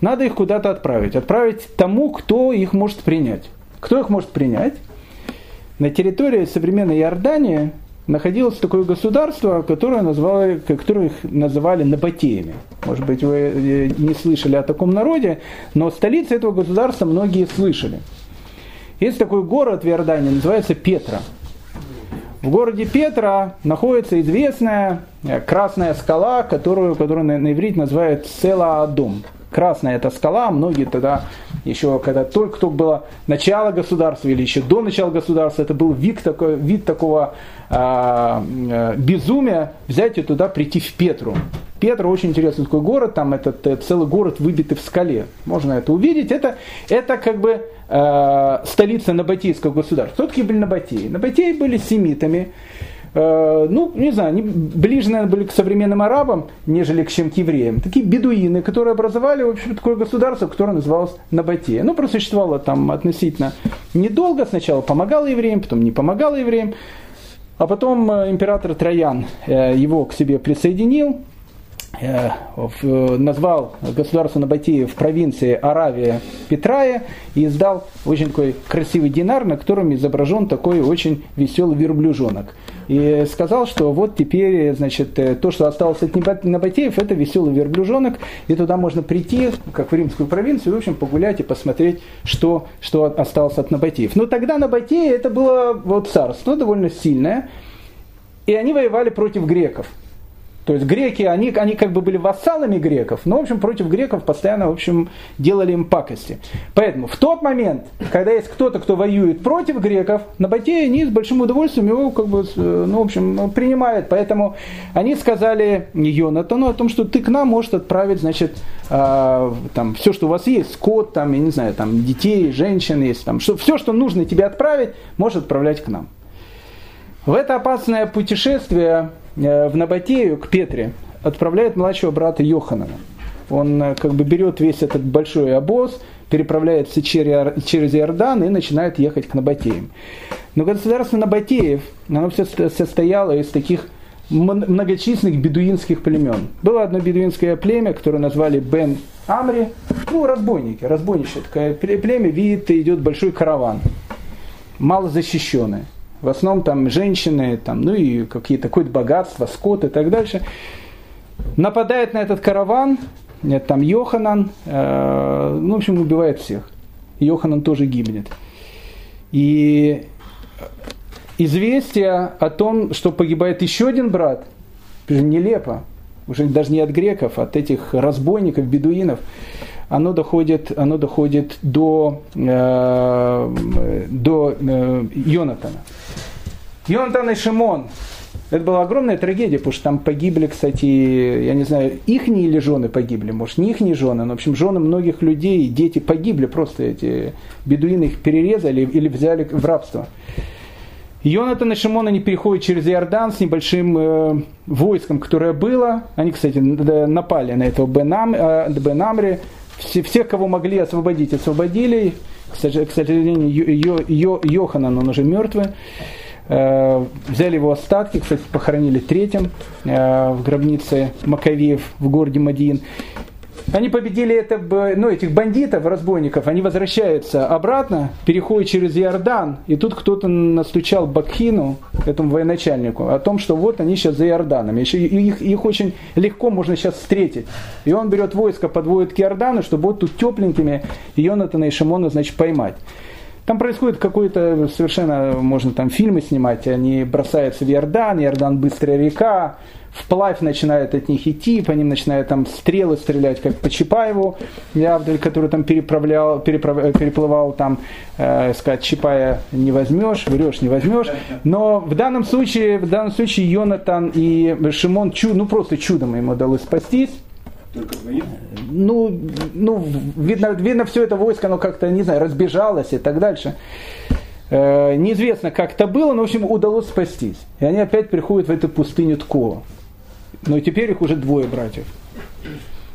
Надо их куда-то отправить. Отправить тому, кто их может принять. Кто их может принять? На территории современной Иордании находилось такое государство, которое, назвали, которое их называли Набатеями. Может быть, вы э, не слышали о таком народе, но столица этого государства многие слышали. Есть такой город в Иордании, называется Петра. В городе Петра находится известная э, красная скала, которую, которую на, на иврите называют Села Адом. Красная эта скала, многие тогда, еще когда только-только было начало государства или еще до начала государства, это был вид, такой, вид такого а, э, безумия взять и туда прийти в Петру. Петра очень интересный такой город, там этот, этот целый город выбитый в скале. Можно это увидеть. Это, это как бы э, столица Набатейского государства. Кто такие были Набатеи? Набатеи были семитами. Э, ну, не знаю, они ближе, наверное, были к современным арабам, нежели к чем к евреям. Такие бедуины, которые образовали, в общем, такое государство, которое называлось Набатея. Ну, просуществовало там относительно недолго. Сначала помогало евреям, потом не помогало евреям. А потом э, император Троян э, его к себе присоединил, э, назвал государство Набатея в провинции Аравия Петрая и издал очень такой красивый динар, на котором изображен такой очень веселый верблюжонок. И сказал, что вот теперь, значит, то, что осталось от Набатеев, это веселый верблюжонок, и туда можно прийти, как в римскую провинцию, и, в общем, погулять и посмотреть, что, что осталось от Набатеев. Но тогда Набатеи это было вот царство довольно сильное, и они воевали против греков. То есть греки, они, они как бы были вассалами греков, но, в общем, против греков постоянно, в общем, делали им пакости. Поэтому в тот момент, когда есть кто-то, кто воюет против греков, на Батее они с большим удовольствием его, как бы, ну, в общем, принимают. Поэтому они сказали Йонатану о том, что ты к нам можешь отправить, значит, э, там, все, что у вас есть, скот, там, я не знаю, там, детей, женщин есть, там, что, все, что нужно тебе отправить, можешь отправлять к нам. В это опасное путешествие Э, в Набатею к Петре отправляет младшего брата Йоханана. Он э, как бы берет весь этот большой обоз, переправляется через Иордан и начинает ехать к Набатеям. Но государство Набатеев, оно все состояло из таких многочисленных бедуинских племен. Было одно бедуинское племя, которое назвали Бен Амри, ну, разбойники, разбойничье такое племя, видит, идет большой караван, мало защищенное. В основном там женщины, там, ну и какие-то какое-то богатство, скот и так дальше. Нападает на этот караван, нет, там Йоханан, э, ну, в общем, убивает всех. Йоханан тоже гибнет. И известие о том, что погибает еще один брат, нелепо, уже даже не от греков, от этих разбойников, бедуинов, оно доходит, оно доходит до, э, до э, Йонатана. Йонатан и Шимон. Это была огромная трагедия, потому что там погибли, кстати, я не знаю, их или жены погибли, может, не их жены, но, в общем, жены многих людей, дети погибли, просто эти бедуины их перерезали или взяли в рабство. Йонатан и Шимон, они переходят через Иордан с небольшим э, войском, которое было. Они, кстати, напали на этого Бенам, э, Бенамри. Все, всех, кого могли освободить, освободили. К сожалению, Йо, Йоханан, он уже мертвый. Э, взяли его остатки, кстати, похоронили третьим э, в гробнице Маковеев в городе Мадиин. Они победили это, ну, этих бандитов, разбойников, они возвращаются обратно, переходят через Иордан, и тут кто-то настучал Бакхину, этому военачальнику, о том, что вот они сейчас за Иорданом, их, их очень легко можно сейчас встретить. И он берет войско, подводит к Иордану, чтобы вот тут тепленькими Йонатана и Шимона, значит, поймать. Там происходит какой-то совершенно, можно там фильмы снимать, они бросаются в Иордан, Иордан быстрая река, вплавь начинает от них идти, по ним начинают там стрелы стрелять, как по Чапаеву, Явдаль, который там переправлял, переправ, переплывал там, э, сказать, Чапая не возьмешь, врешь, не возьмешь. Но в данном случае, в данном случае Йонатан и Шимон, чуд, ну просто чудом ему удалось спастись. Только двоим? Ну, ну видно, видно, все это войско, оно как-то, не знаю, разбежалось и так дальше. Э, неизвестно, как это было, но, в общем, удалось спастись. И они опять приходят в эту пустыню Ткова. Но теперь их уже двое братьев.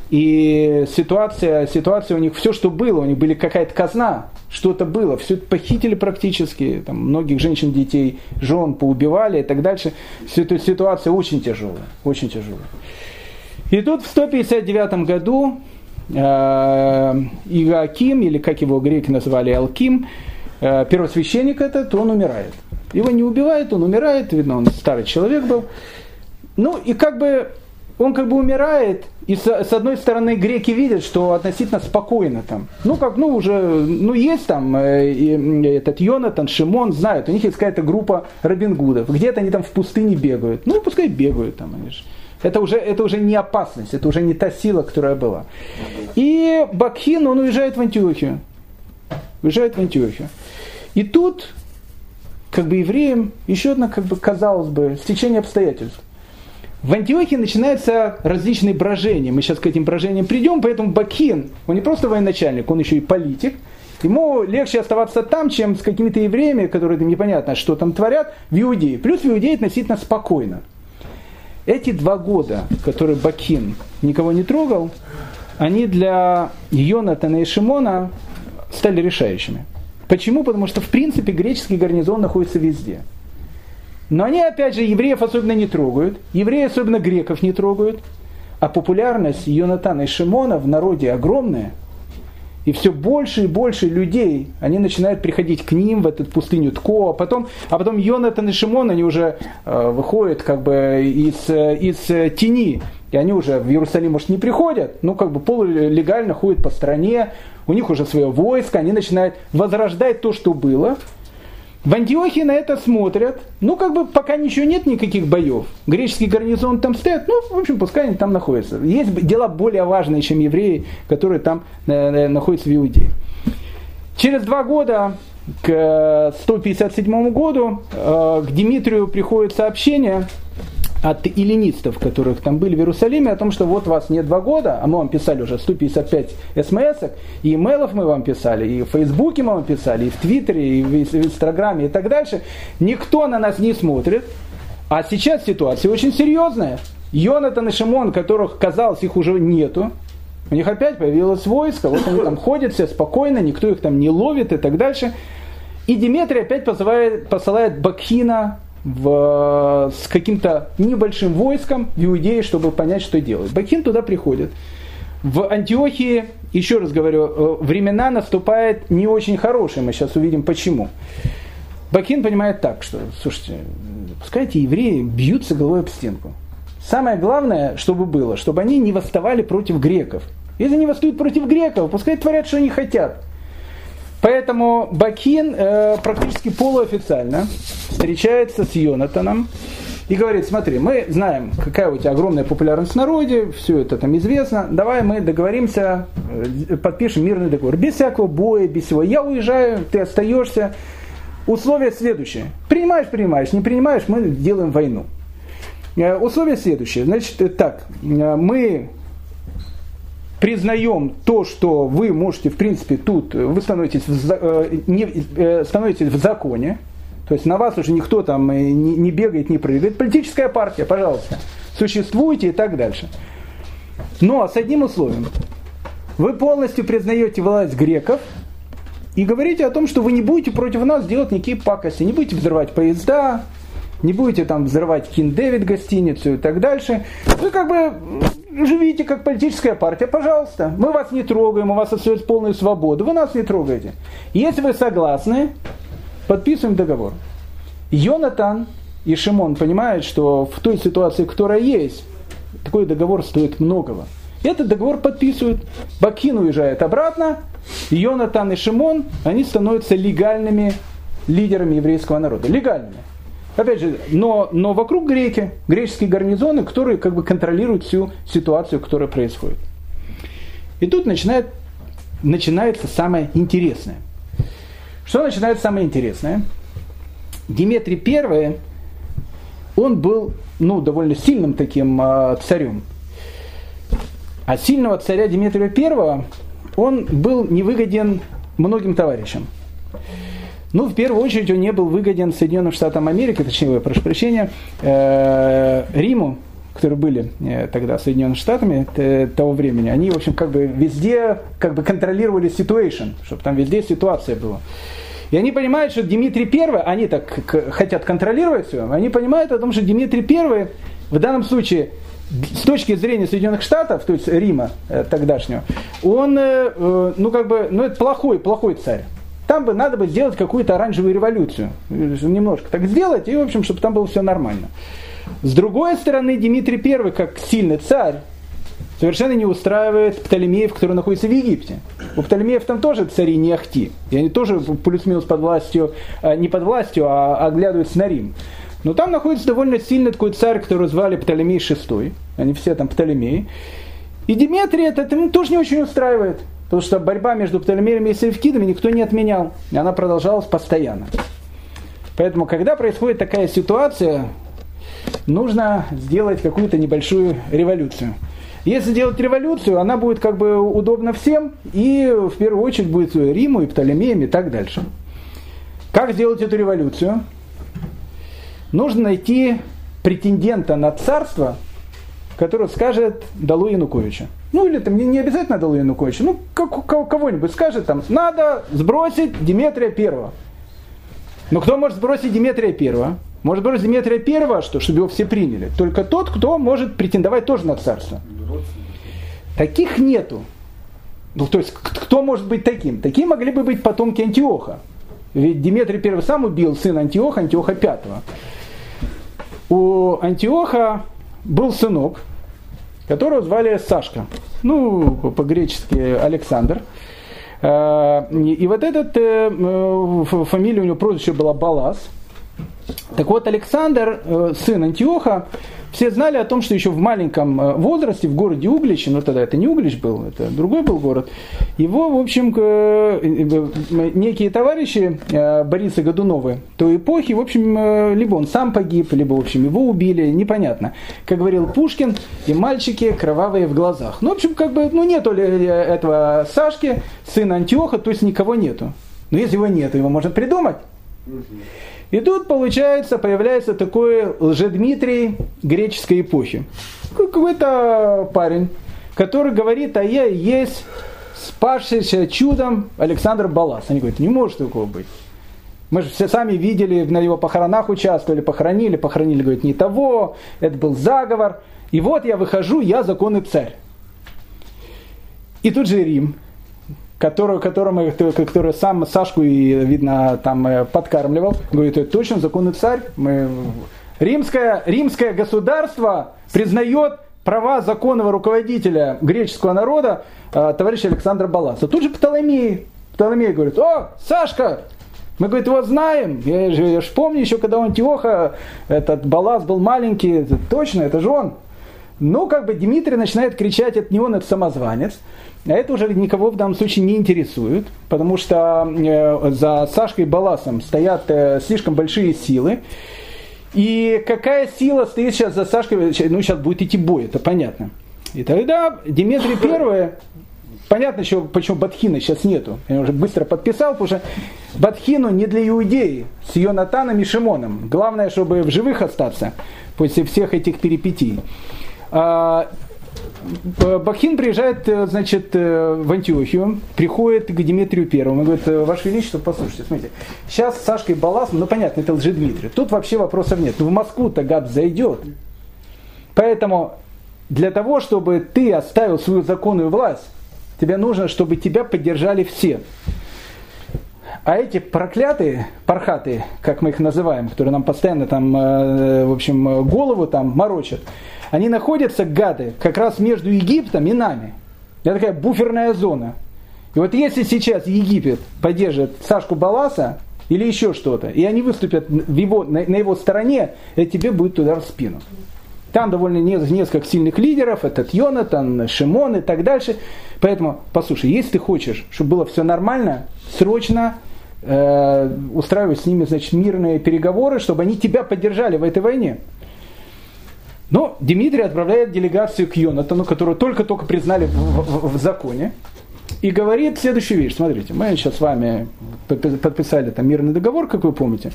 И ситуация, ситуация у них, все, что было, у них были какая-то казна, что-то было, все похитили практически, там, многих женщин, детей, жен поубивали и так дальше. Все эта ситуация очень тяжелая, очень тяжелая. И тут в 159 году э, Иоаким, или как его греки называли Алким, э, первосвященник этот, он умирает. Его не убивают, он умирает, видно, он старый человек был. Ну и как бы он как бы умирает, и с, с одной стороны греки видят, что относительно спокойно там. Ну как, ну уже, ну есть там э, э, этот Йонатан, Шимон, знают, у них есть какая-то группа Робин Гудов, где-то они там в пустыне бегают. Ну пускай бегают там, они же. Это уже, это уже не опасность, это уже не та сила, которая была. И Бакхин, он уезжает в Антиохию. Уезжает в Антиохию. И тут, как бы евреям, еще одно, как бы, казалось бы, стечение обстоятельств. В Антиохии начинаются различные брожения. Мы сейчас к этим брожениям придем, поэтому Бакхин, он не просто военачальник, он еще и политик. Ему легче оставаться там, чем с какими-то евреями, которые там непонятно, что там творят, в Иудее. Плюс в Иудее относительно спокойно. Эти два года, которые Бакин никого не трогал, они для Йонатана и Шимона стали решающими. Почему? Потому что, в принципе, греческий гарнизон находится везде. Но они, опять же, евреев особенно не трогают, евреи особенно греков не трогают, а популярность Йонатана и Шимона в народе огромная – и все больше и больше людей, они начинают приходить к ним в эту пустыню Тко, а потом, а потом Йонатан и Шимон, они уже э, выходят как бы из, из тени, и они уже в Иерусалим, может, не приходят, ну, как бы полулегально ходят по стране, у них уже свое войско, они начинают возрождать то, что было. В Антиохии на это смотрят, ну как бы пока ничего нет, никаких боев. Греческий гарнизон там стоит, ну в общем пускай они там находятся. Есть дела более важные, чем евреи, которые там э, находятся в Иудее. Через два года, к 157 году, э, к Дмитрию приходит сообщение, от эллинистов, которых там были в Иерусалиме, о том, что вот вас не два года, а мы вам писали уже 155 смс и имейлов мы вам писали, и в Фейсбуке мы вам писали, и в Твиттере, и в Инстаграме, и так дальше. Никто на нас не смотрит. А сейчас ситуация очень серьезная. Йонатан и Шимон, которых, казалось, их уже нету, у них опять появилось войско, вот они там ходят все спокойно, никто их там не ловит и так дальше. И Диметрий опять посылает, посылает Бакхина в, с каким-то небольшим войском в Иудее, чтобы понять, что делать. Бакин туда приходит. В Антиохии, еще раз говорю, э, времена наступает не очень хорошие, мы сейчас увидим почему. Бакин понимает так, что, слушайте, пускай эти евреи бьются головой об стенку. Самое главное, чтобы было, чтобы они не восставали против греков. Если они восстают против греков, пускай творят, что они хотят. Поэтому Бакин э, практически полуофициально встречается с Йонатаном и говорит, смотри, мы знаем, какая у тебя огромная популярность в народе, все это там известно, давай мы договоримся, э, подпишем мирный договор. Без всякого боя, без всего. Я уезжаю, ты остаешься. Условие следующее. Принимаешь, принимаешь, не принимаешь, мы делаем войну. Э, условие следующее. Значит, э, так, мы признаем то, что вы можете, в принципе, тут, вы становитесь в, э, не, э, становитесь в законе, то есть на вас уже никто там не, не бегает, не прыгает. Политическая партия, пожалуйста, существуйте и так дальше. Но с одним условием. Вы полностью признаете власть греков и говорите о том, что вы не будете против нас делать никакие пакости, не будете взрывать поезда, не будете там взрывать Кин Дэвид гостиницу и так дальше. Вы как бы живите как политическая партия, пожалуйста. Мы вас не трогаем, у вас остается полная свобода. Вы нас не трогаете. Если вы согласны, подписываем договор. Йонатан и Шимон понимают, что в той ситуации, которая есть, такой договор стоит многого. Этот договор подписывают. Бакин уезжает обратно. Йонатан и Шимон, они становятся легальными лидерами еврейского народа. Легальными. Опять же, но, но вокруг греки, греческие гарнизоны, которые как бы контролируют всю ситуацию, которая происходит. И тут начинает, начинается самое интересное. Что начинается самое интересное? Диметрий I, он был ну, довольно сильным таким э, царем. А сильного царя Дмитрия I, он был невыгоден многим товарищам. Ну, в первую очередь, он не был выгоден Соединенным Штатам Америки, точнее, я прошу прощения, э, Риму, которые были э, тогда Соединенными Штатами того времени, они, в общем, как бы везде как бы контролировали ситуацию, чтобы там везде ситуация была. И они понимают, что Дмитрий I, они так хотят контролировать все, они понимают о том, что Дмитрий I в данном случае с точки зрения Соединенных Штатов, то есть Рима э, тогдашнего, он, ну как бы, ну это плохой, плохой царь. Там бы надо бы сделать какую-то оранжевую революцию. Немножко так сделать, и, в общем, чтобы там было все нормально. С другой стороны, Дмитрий I, как сильный царь, совершенно не устраивает Птолемеев, который находится в Египте. У Птолемеев там тоже цари не ахти. И они тоже плюс-минус под властью, а, не под властью, а оглядываются на Рим. Но там находится довольно сильный такой царь, которого звали Птолемей VI. Они все там Птолемеи. И Дмитрий это ему тоже не очень устраивает. Потому что борьба между Птолемеями и Сельевкидами никто не отменял. И она продолжалась постоянно. Поэтому, когда происходит такая ситуация, нужно сделать какую-то небольшую революцию. Если делать революцию, она будет как бы удобна всем, и в первую очередь будет Риму и Птолемеям и так дальше. Как сделать эту революцию? Нужно найти претендента на царство, который скажет «Далу Януковича». Ну или там не, не обязательно дал Януковича, ну как, кого-нибудь скажет там, надо сбросить Диметрия Первого. Но кто может сбросить Диметрия Первого? Может сбросить Диметрия Первого, что, чтобы его все приняли. Только тот, кто может претендовать тоже на царство. Таких нету. Ну, то есть, кто может быть таким? Такие могли бы быть потомки Антиоха. Ведь Диметрий I сам убил сына Антиоха, Антиоха V. У Антиоха был сынок, которого звали Сашка. Ну, по-гречески Александр. И вот этот, фамилия у него прозвище была Балас. Так вот, Александр, сын Антиоха, все знали о том, что еще в маленьком э, возрасте в городе Углич, но тогда это не Углич был, это другой был город, его, в общем, э, э, некие товарищи Бориса Годуновы той эпохи, в общем, либо он сам погиб, либо, в общем, его убили, непонятно. Как говорил Пушкин, и мальчики кровавые в глазах. Ну, в общем, как бы, ну, нету ли этого Сашки, сына Антиоха, то есть никого нету. Но если его нет, его можно придумать. И тут, получается, появляется такой лжедмитрий греческой эпохи. Какой-то парень, который говорит, а я есть спасшийся чудом Александр Балас. Они говорят, не может такого быть. Мы же все сами видели, на его похоронах участвовали, похоронили, похоронили, говорит, не того, это был заговор. И вот я выхожу, я законный царь. И тут же Рим, которую, которому, который сам Сашку, и, видно, там э, подкармливал. Говорит, это точно законный царь. Мы... Римское, римское государство признает права законного руководителя греческого народа э, товарища Александра Баласа. Тут же Птоломей. Птоломей говорит, о, Сашка, мы, говорит, его знаем. Я же, я же помню еще, когда у Антиоха этот Балас был маленький. Точно, это же он. Ну, как бы Дмитрий начинает кричать, это не он, это самозванец. А это уже никого в данном случае не интересует, потому что э, за Сашкой Баласом стоят э, слишком большие силы. И какая сила стоит сейчас за Сашкой, ну сейчас будет идти бой, это понятно. И тогда Дмитрий Первый, понятно, что, почему Батхина сейчас нету, я уже быстро подписал, потому что Батхину не для иудеи, с Йонатаном и Шимоном. Главное, чтобы в живых остаться после всех этих перипетий. А, Бахин приезжает, э, значит, э, в Антиохию, приходит к Дмитрию Первому и говорит, «Э, Ваше Величество, послушайте, смотрите, сейчас с Сашкой Баласом, ну понятно, это Лжедмитрий, тут вообще вопросов нет, в Москву-то гад зайдет. Поэтому для того, чтобы ты оставил свою законную власть, тебе нужно, чтобы тебя поддержали все. А эти проклятые, пархатые, как мы их называем, которые нам постоянно там, в общем, голову там морочат, они находятся, гады, как раз между Египтом и нами. Это такая буферная зона. И вот если сейчас Египет поддержит Сашку Баласа или еще что-то, и они выступят в его, на, на его стороне, это тебе будет удар в спину. Там довольно несколько сильных лидеров, этот Йонатан, Шимон и так дальше. Поэтому, послушай, если ты хочешь, чтобы было все нормально, срочно э, устраивай с ними значит, мирные переговоры, чтобы они тебя поддержали в этой войне. Но Дмитрий отправляет делегацию к Йонатану, которую только-только признали в, в, в законе, и говорит следующую вещь. Смотрите, мы сейчас с вами подписали там мирный договор, как вы помните.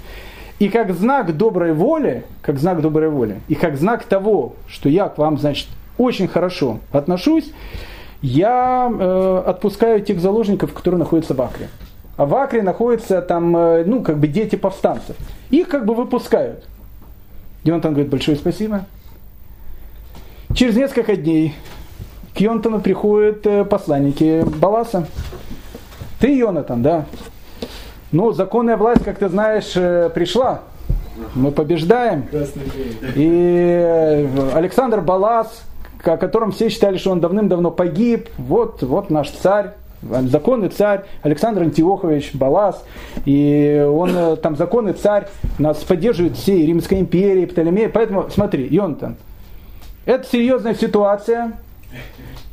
И как знак доброй воли, как знак доброй воли, и как знак того, что я к вам, значит, очень хорошо отношусь, я э, отпускаю тех заложников, которые находятся в Акре. А в Акре находятся там, э, ну, как бы дети повстанцев. Их как бы выпускают. Дионтан говорит, большое спасибо, Через несколько дней к Йонатану приходят э, посланники Баласа. Ты, Йонатан, да? Ну, законная власть, как ты знаешь, э, пришла. Мы побеждаем. И э, Александр Балас, о котором все считали, что он давным-давно погиб, вот, вот наш царь, законный царь Александр Антиохович Балас, и он там законный царь, нас поддерживает всей Римской империи, Птолемея, поэтому смотри, Йонтан, это серьезная ситуация.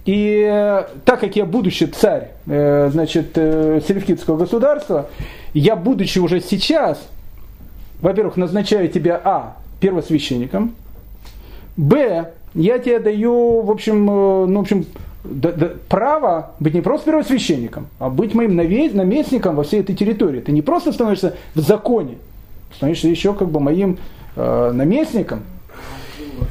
И э, так как я будущий царь, э, значит, э, Селевкидского государства, я, будучи уже сейчас, во-первых, назначаю тебя, а, первосвященником, б, я тебе даю, в общем, ну, в общем, да, да, право быть не просто первосвященником, а быть моим наместником во всей этой территории. Ты не просто становишься в законе, становишься еще как бы моим э, наместником,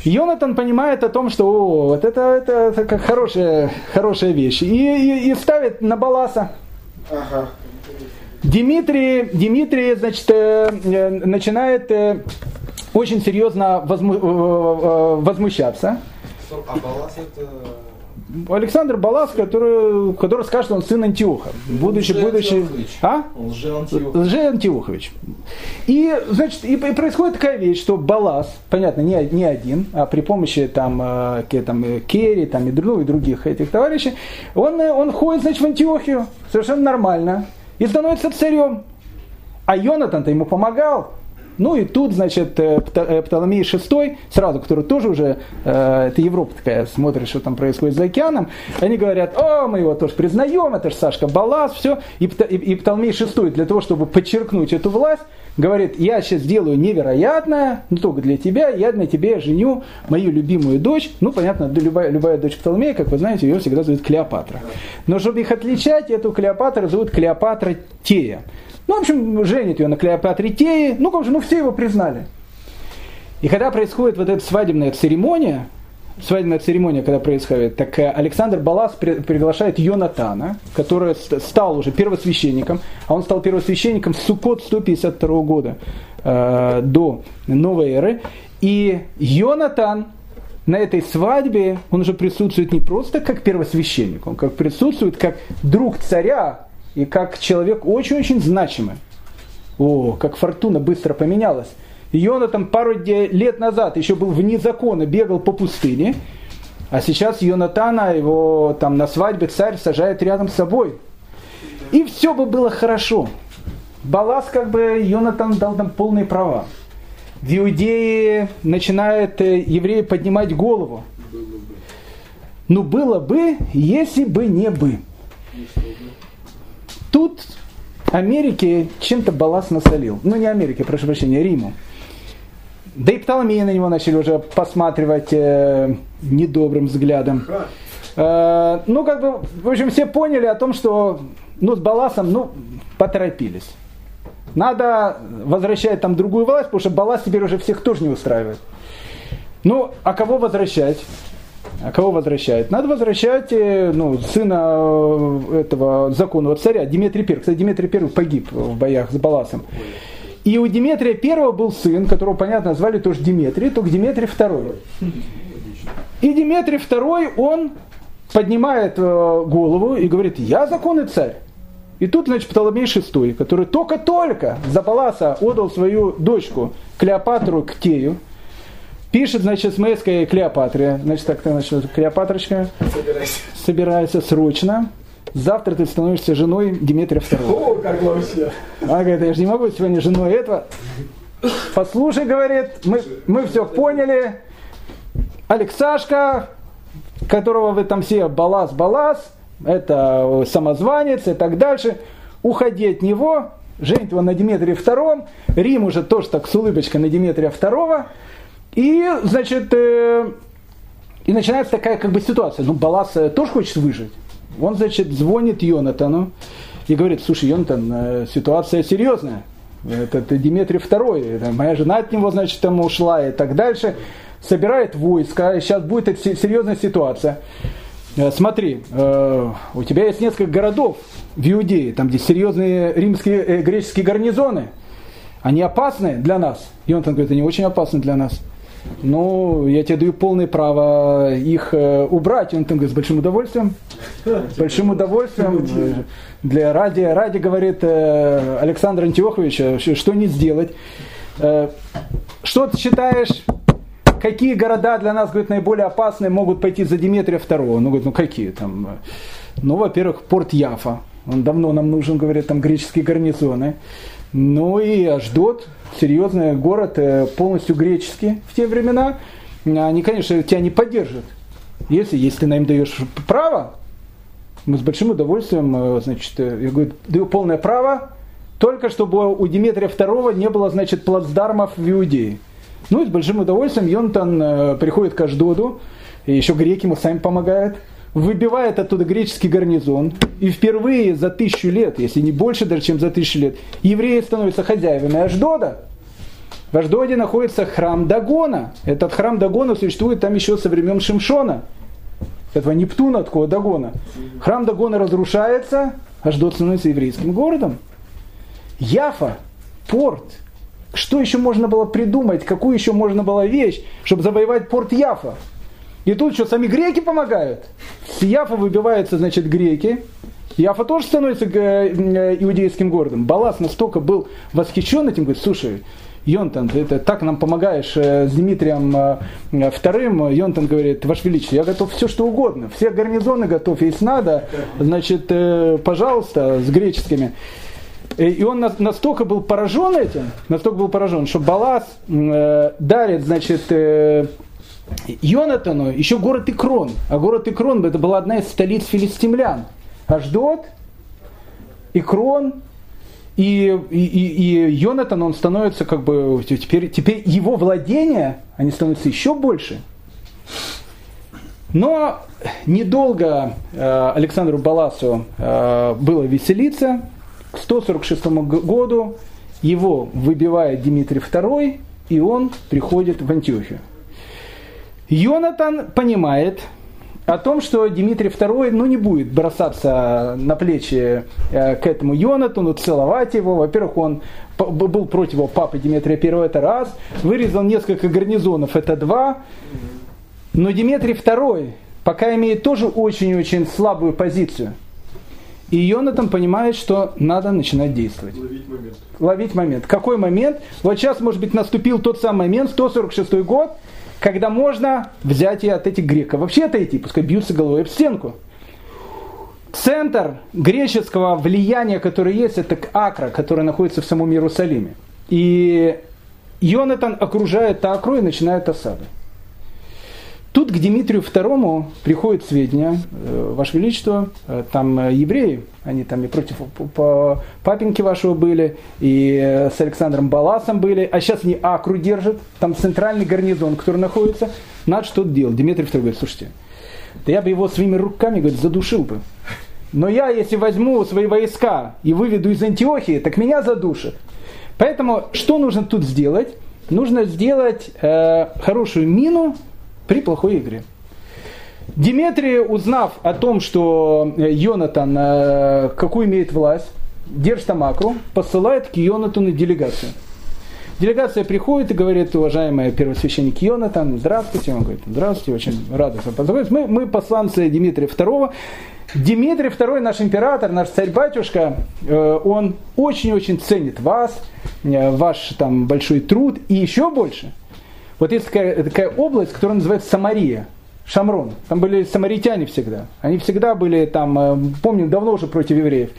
Йонатан понимает о том, что о, вот это, это, это как хорошая, хорошая вещь. И, и, и ставит на Баласа. Ага. Дмитрий, Дмитрий значит, э, э, начинает э, очень серьезно возму, возмущаться. А Балас это Александр Балас, который, который скажет, что он сын Антиоха, будучи, будучи, а? Лже-Антиохович. И, значит, и, и происходит такая вещь, что Балас, понятно, не, не один, а при помощи там, э, там э, Керри, там и, ну, и других этих товарищей, он, э, он ходит, значит, в Антиохию, совершенно нормально, и становится царем. А Йонатан-то ему помогал, ну и тут, значит, э, э, Птоломей VI, сразу, который тоже уже, э, это Европа такая, смотрит, что там происходит за океаном, они говорят, о, мы его тоже признаем, это же Сашка Балас, все. И, и Птоломей VI для того, чтобы подчеркнуть эту власть, говорит, я сейчас сделаю невероятное, но только для тебя, я на тебе женю мою любимую дочь. Ну, понятно, любая, любая дочь Птоломея, как вы знаете, ее всегда зовут Клеопатра. Но чтобы их отличать, эту Клеопатру зовут Клеопатра Тея. Ну, в общем, женит ее на Клеопатре Теи. Ну, как же, ну, все его признали. И когда происходит вот эта свадебная церемония, свадебная церемония, когда происходит, так э, Александр Балас приглашает Йонатана, который стал уже первосвященником, а он стал первосвященником с Сукот 152 года э, до новой эры. И Йонатан на этой свадьбе, он уже присутствует не просто как первосвященник, он как присутствует как друг царя, и как человек очень-очень значимый. О, как фортуна быстро поменялась. Йона там пару лет назад еще был вне закона, бегал по пустыне, а сейчас Йонатана его там на свадьбе царь сажает рядом с собой. И все бы было хорошо. Балас как бы Йонатан дал нам полные права. В Иудее начинает э, евреи поднимать голову. Ну было бы, если бы не бы. Тут Америке чем-то балласт насолил. Ну, не Америке, прошу прощения, Риму. Да и Птоломеи на него начали уже посматривать э, недобрым взглядом. Э, ну, как бы, в общем, все поняли о том, что ну, с Баласом, ну, поторопились. Надо возвращать там другую власть, потому что Балас теперь уже всех тоже не устраивает. Ну, а кого возвращать? А кого возвращают? Надо возвращать э, ну, сына э, этого законного царя, Дмитрий I. Кстати, Дмитрий I погиб в боях с Баласом. И у Дмитрия I был сын, которого, понятно, звали тоже Дмитрий, только Дмитрий II. И Дмитрий II, он поднимает э, голову и говорит, я законный царь. И тут, значит, Птоломей VI, который только-только за Паласа отдал свою дочку Клеопатру к Тею, Пишет, значит, смс Клеопатре. Значит, так, значит, Клеопатрочка. Собирайся. Собирайся срочно. Завтра ты становишься женой Дмитрия II. О, как вообще. Она говорит, я же не могу сегодня женой этого. Послушай, говорит, мы, мы все поняли. Алексашка, которого вы там все балас-балас, это самозванец и так дальше. Уходи от него, женит его на Дмитрия II. Рим уже тоже так с улыбочкой на Дмитрия II. И, значит, э, и начинается такая как бы ситуация. Ну, Балас э, тоже хочет выжить. Он, значит, звонит Йонатану и говорит, слушай, Йонатан, э, ситуация серьезная. Это, Дмитрий II, моя жена от него, значит, там ушла и так дальше. Собирает войска, сейчас будет серьезная ситуация. Э, смотри, э, у тебя есть несколько городов в Иудее, там, где серьезные римские, греческие гарнизоны. Они опасны для нас. И он там говорит, они очень опасны для нас ну, я тебе даю полное право их э, убрать. И он там говорит, с большим удовольствием. С большим удовольствием. Для ради, ради говорит э, Александр Антиохович, что не сделать. Э, что ты считаешь, какие города для нас, говорит, наиболее опасные могут пойти за Дмитрия II? Ну, говорит, ну какие там? Ну, во-первых, порт Яфа. Он давно нам нужен, говорит, там греческие гарнизоны. Ну и Аждот, серьезный город, э, полностью греческий в те времена. Они, конечно, тебя не поддержат. Если, если ты нам даешь право, мы с большим удовольствием, э, значит, э, я говорю, даю полное право, только чтобы у Дмитрия II не было, значит, плацдармов в Иудее. Ну и с большим удовольствием Йонтан приходит к Аждоду, и еще греки ему сами помогают – выбивает оттуда греческий гарнизон, и впервые за тысячу лет, если не больше даже, чем за тысячу лет, евреи становятся хозяевами Аждода. В Аждоде находится храм Дагона. Этот храм Дагона существует там еще со времен Шимшона. Этого Нептуна, такого Дагона. Храм Дагона разрушается, Аждот становится еврейским городом. Яфа, порт. Что еще можно было придумать? Какую еще можно было вещь, чтобы завоевать порт Яфа? И тут что, сами греки помогают? С Яфа выбиваются, значит, греки. Яфа тоже становится э, э, иудейским городом. Балас настолько был восхищен этим, говорит, слушай, Йонтан, ты это, так нам помогаешь э, с Дмитрием вторым. Йонтан говорит, Ваше Величество, я готов все что угодно. Все гарнизоны готов, если надо, значит, пожалуйста, с греческими. И он настолько был поражен этим, настолько был поражен, что Балас дарит, значит, Йонатану еще город Икрон. А город Икрон это была одна из столиц филистимлян. Аждот, Икрон, и, и, и, Йонатан, он становится как бы, теперь, теперь его владения, они становятся еще больше. Но недолго э, Александру Баласу э, было веселиться. К 146 году его выбивает Дмитрий II, и он приходит в Антиохию. Йонатан понимает, о том, что Дмитрий II ну, не будет бросаться на плечи э, к этому Йонатану, целовать его. Во-первых, он был против его папы Дмитрия I, это раз. Вырезал несколько гарнизонов, это два. Но Дмитрий II пока имеет тоже очень-очень слабую позицию. И Йонатан понимает, что надо начинать действовать. Ловить момент. Ловить момент. Какой момент? Вот сейчас, может быть, наступил тот самый момент, 146 год, когда можно взять и от этих греков вообще отойти, пускай бьются головой об стенку. Центр греческого влияния, который есть, это Акра, который находится в самом Иерусалиме. И Йонатан окружает Акру и начинает осаду. Тут к Дмитрию II приходят сведения, э, Ваше Величество, э, там э, евреи, они там и против папеньки вашего были, и с Александром Баласом были, а сейчас они Акру держат, там центральный гарнизон, который находится, надо что-то делать. Дмитрий II говорит, слушайте, да я бы его своими руками, говорит, задушил бы. Но я, если возьму свои войска и выведу из Антиохии, так меня задушат. Поэтому что нужно тут сделать? Нужно сделать э, хорошую мину при плохой игре. Диметрий, узнав о том, что э, Йонатан э, какую имеет власть, держит Амакру, посылает к Йонатану делегацию. Делегация приходит и говорит, уважаемый первосвященник Йонатан, здравствуйте. Он говорит, здравствуйте, очень рад вас познакомиться. Мы, мы посланцы Дмитрия II. Дмитрий II, наш император, наш царь-батюшка, э, он очень-очень ценит вас, ваш там большой труд и еще больше – вот есть такая, такая область, которая называется Самария. Шамрон. Там были самаритяне всегда. Они всегда были там, э, помню, давно уже против евреев.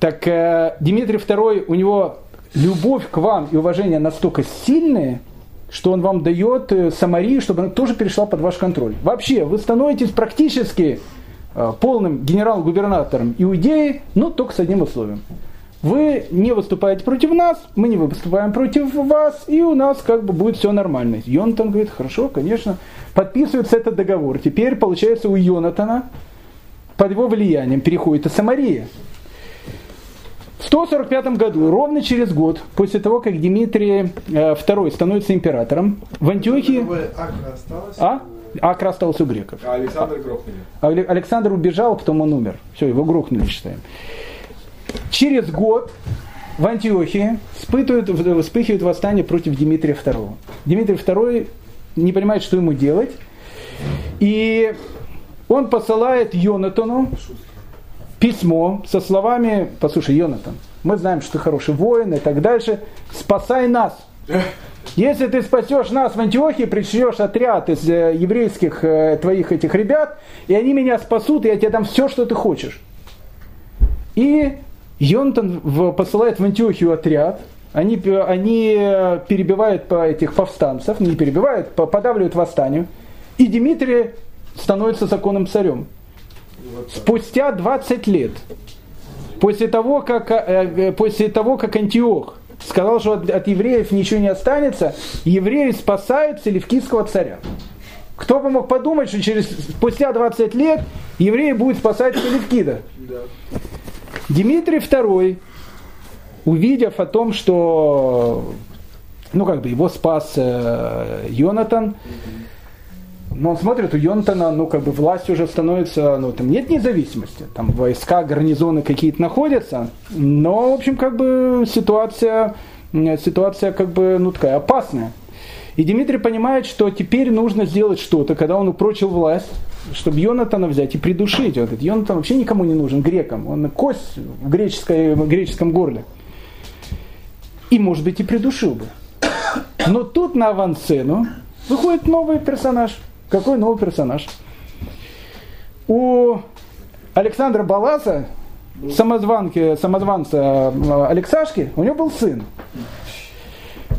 Так э, Дмитрий II, у него любовь к вам и уважение настолько сильные, что он вам дает э, Самарию, чтобы она тоже перешла под ваш контроль. Вообще, вы становитесь практически полным генерал-губернатором Иудеи, но только с одним условием – вы не выступаете против нас, мы не выступаем против вас, и у нас как бы будет все нормально. Йонатан говорит, хорошо, конечно, подписывается этот договор. Теперь, получается, у Йонатана под его влиянием переходит и Самария. В 145 году, ровно через год, после того, как Дмитрий II э, становится императором, в Антиохии... Акра осталась? А? Акра осталась у греков. А Александр грохнули? Александр убежал, потом он умер. Все, его грохнули, считаем. Через год в Антиохии вспыхивает, вспыхивает восстание против Дмитрия II. Дмитрий II не понимает, что ему делать. И он посылает Йонатану письмо со словами, послушай, Йонатан, мы знаем, что ты хороший воин и так дальше, спасай нас. Если ты спасешь нас в Антиохии, пришлешь отряд из э, еврейских э, твоих этих ребят, и они меня спасут, и я тебе дам все, что ты хочешь. И Йонтон посылает в Антиохию отряд, они, они перебивают по этих повстанцев, не перебивают, подавливают восстанию, и Дмитрий становится законным царем. Спустя 20 лет, после того, как, э, э, после того, как Антиох сказал, что от, от евреев ничего не останется, евреи спасают селевкидского царя. Кто бы мог подумать, что через, спустя 20 лет евреи будут спасать Селевкида? Да. Дмитрий II, увидев о том, что ну, как бы его спас э, Йонатан, но он смотрит, у Йонатана, ну, как бы власть уже становится, ну, там нет независимости, там войска, гарнизоны какие-то находятся, но, в общем, как бы ситуация, ситуация, как бы, ну, такая опасная. И Дмитрий понимает, что теперь нужно сделать что-то, когда он упрочил власть, чтобы Йонатана взять и придушить. Вот этот Йонатан вообще никому не нужен, грекам. Он кость в, греческой, в греческом горле. И, может быть, и придушил бы. Но тут на авансцену выходит новый персонаж. Какой новый персонаж? У Александра Баласа, самозванки, самозванца э, Алексашки, у него был сын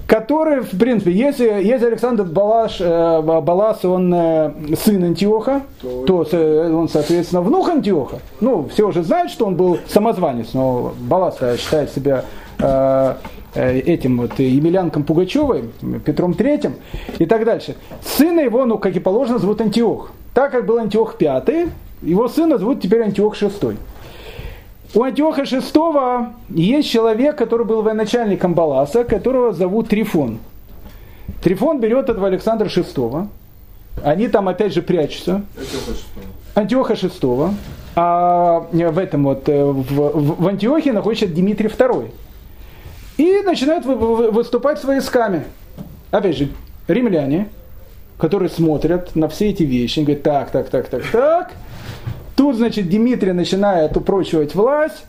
который, в принципе, если, если Александр Балаш, э, Балас, он э, сын Антиоха, то, то он, соответственно, внук Антиоха. Ну, все уже знают, что он был самозванец, но Балас считает себя э, э, этим вот Емельянком Пугачевой, Петром Третьим и так дальше. Сына его, ну, как и положено, зовут Антиох. Так как был Антиох Пятый, его сына зовут теперь Антиох Шестой. У Антиоха VI есть человек, который был военачальником Баласа, которого зовут Трифон. Трифон берет этого Александра VI. Они там опять же прячутся. Антиоха VI. А в этом вот, э, в, в Антиохе находится Дмитрий II. И начинают выступать с войсками. Опять же, римляне, которые смотрят на все эти вещи, и говорят, так, так, так, так, так, Тут, значит, Дмитрий начинает упрочивать власть.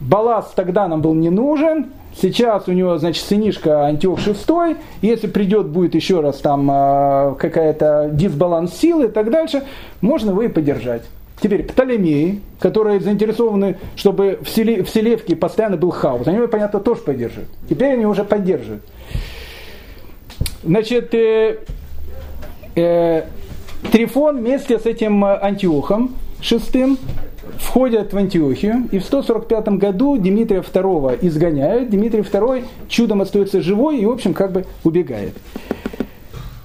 Балас тогда нам был не нужен. Сейчас у него, значит, сынишка Антиох VI. Если придет, будет еще раз там э, какая-то дисбаланс силы и так дальше, можно его и поддержать. Теперь Птолемеи, которые заинтересованы, чтобы в, селе, в Селевке постоянно был хаос, они его, понятно, тоже поддерживают. Теперь они уже поддерживают. Значит, э, э, Трифон вместе с этим Антиохом шестым входят в Антиохию, и в 145 году Дмитрия II изгоняют, Дмитрий II чудом остается живой и, в общем, как бы убегает.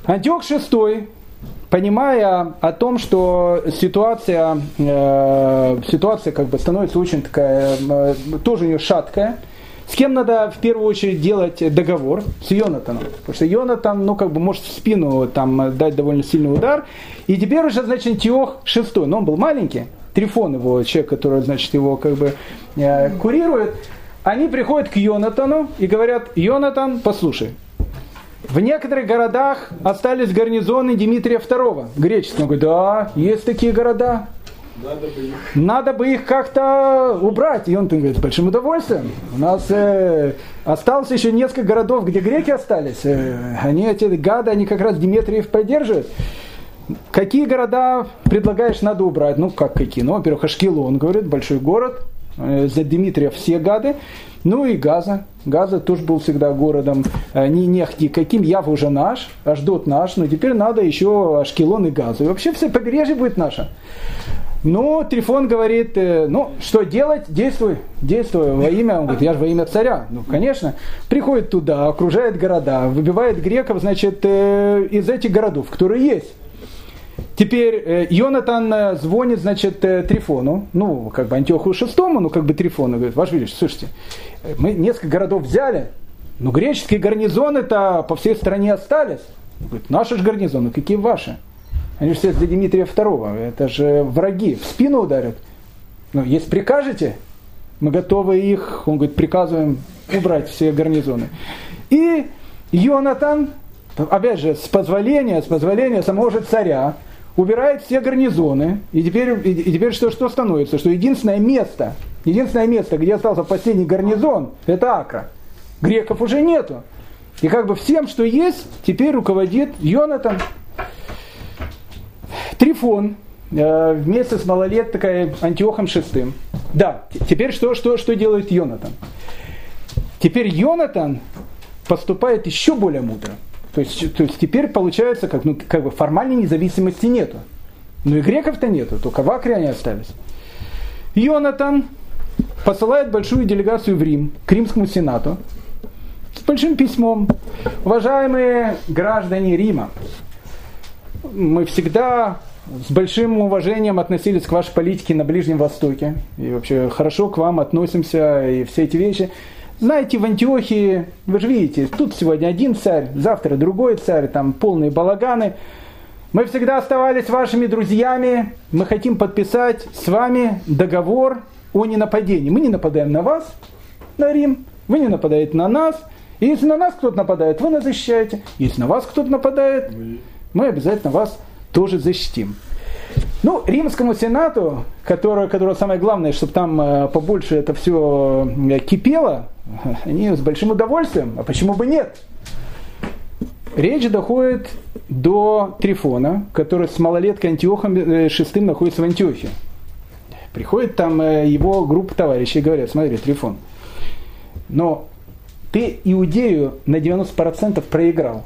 Антиох VI, понимая о том, что ситуация, э, ситуация как бы становится очень такая, э, тоже у нее шаткая, с кем надо в первую очередь делать договор? С Йонатаном. Потому что Йонатан, ну, как бы может в спину там дать довольно сильный удар. И теперь уже, значит, Антиох шестой. Но он был маленький. Трифон его, человек, который, значит, его как бы э, курирует. Они приходят к Йонатану и говорят, Йонатан, послушай, в некоторых городах остались гарнизоны Дмитрия II, греческого. Он говорит, да, есть такие города. Надо бы их, Надо бы их как-то убрать. И он говорит, с большим удовольствием. У нас э, осталось еще несколько городов, где греки остались. Э, они, эти гады, они как раз Дмитриев поддерживают. Какие города предлагаешь надо убрать? Ну, как какие? Ну, во-первых, Ашкелон, говорит, большой город. Э, за Дмитрия все гады. Ну и Газа. Газа тоже был всегда городом э, не нехти каким. Яв уже наш, Аждот наш, но теперь надо еще Ашкелон и Газу. И вообще все побережье будет наше. Ну, Трифон говорит, э, ну, что делать? Действуй, действуй во имя. Он говорит, я же во имя царя. Ну, конечно. Приходит туда, окружает города, выбивает греков, значит, э, из этих городов, которые есть. Теперь э, Йонатан звонит, значит, Трифону, ну, как бы Антиоху шестому, ну, как бы Трифону, говорит, ваш величество, слушайте, мы несколько городов взяли, но греческие гарнизоны-то по всей стране остались. Он говорит, наши же гарнизоны, какие ваши? Они все для Дмитрия II. Это же враги. В спину ударят. Ну, если прикажете, мы готовы их, он говорит, приказываем убрать все гарнизоны. И Йонатан, опять же, с позволения, с позволения самого же царя, убирает все гарнизоны. И теперь, и теперь что, что становится? Что единственное место, единственное место, где остался последний гарнизон, это Акра. Греков уже нету. И как бы всем, что есть, теперь руководит Йонатан. Трифон э, вместе с малолеткой Антиохом VI. Да, теперь что, что, что делает Йонатан? Теперь Йонатан поступает еще более мудро. То есть, то есть теперь получается, как, ну, как бы формальной независимости нету. Ну и греков-то нету, только в Акре они остались. Йонатан посылает большую делегацию в Рим, к Римскому Сенату, с большим письмом. Уважаемые граждане Рима, мы всегда с большим уважением относились к вашей политике на Ближнем Востоке. И вообще хорошо к вам относимся и все эти вещи. Знаете, в Антиохии, вы же видите, тут сегодня один царь, завтра другой царь, там полные балаганы. Мы всегда оставались вашими друзьями, мы хотим подписать с вами договор о ненападении. Мы не нападаем на вас, на Рим, вы не нападаете на нас, если на нас кто-то нападает, вы нас защищаете. Если на вас кто-то нападает, мы обязательно вас тоже защитим. Ну, римскому сенату, которое, которое самое главное, чтобы там э, побольше это все э, кипело, они с большим удовольствием, а почему бы нет? Речь доходит до Трифона, который с малолеткой Антиохом VI находится в Антиохе. Приходит там его группа товарищей и говорят, смотри, Трифон, но ты Иудею на 90% проиграл.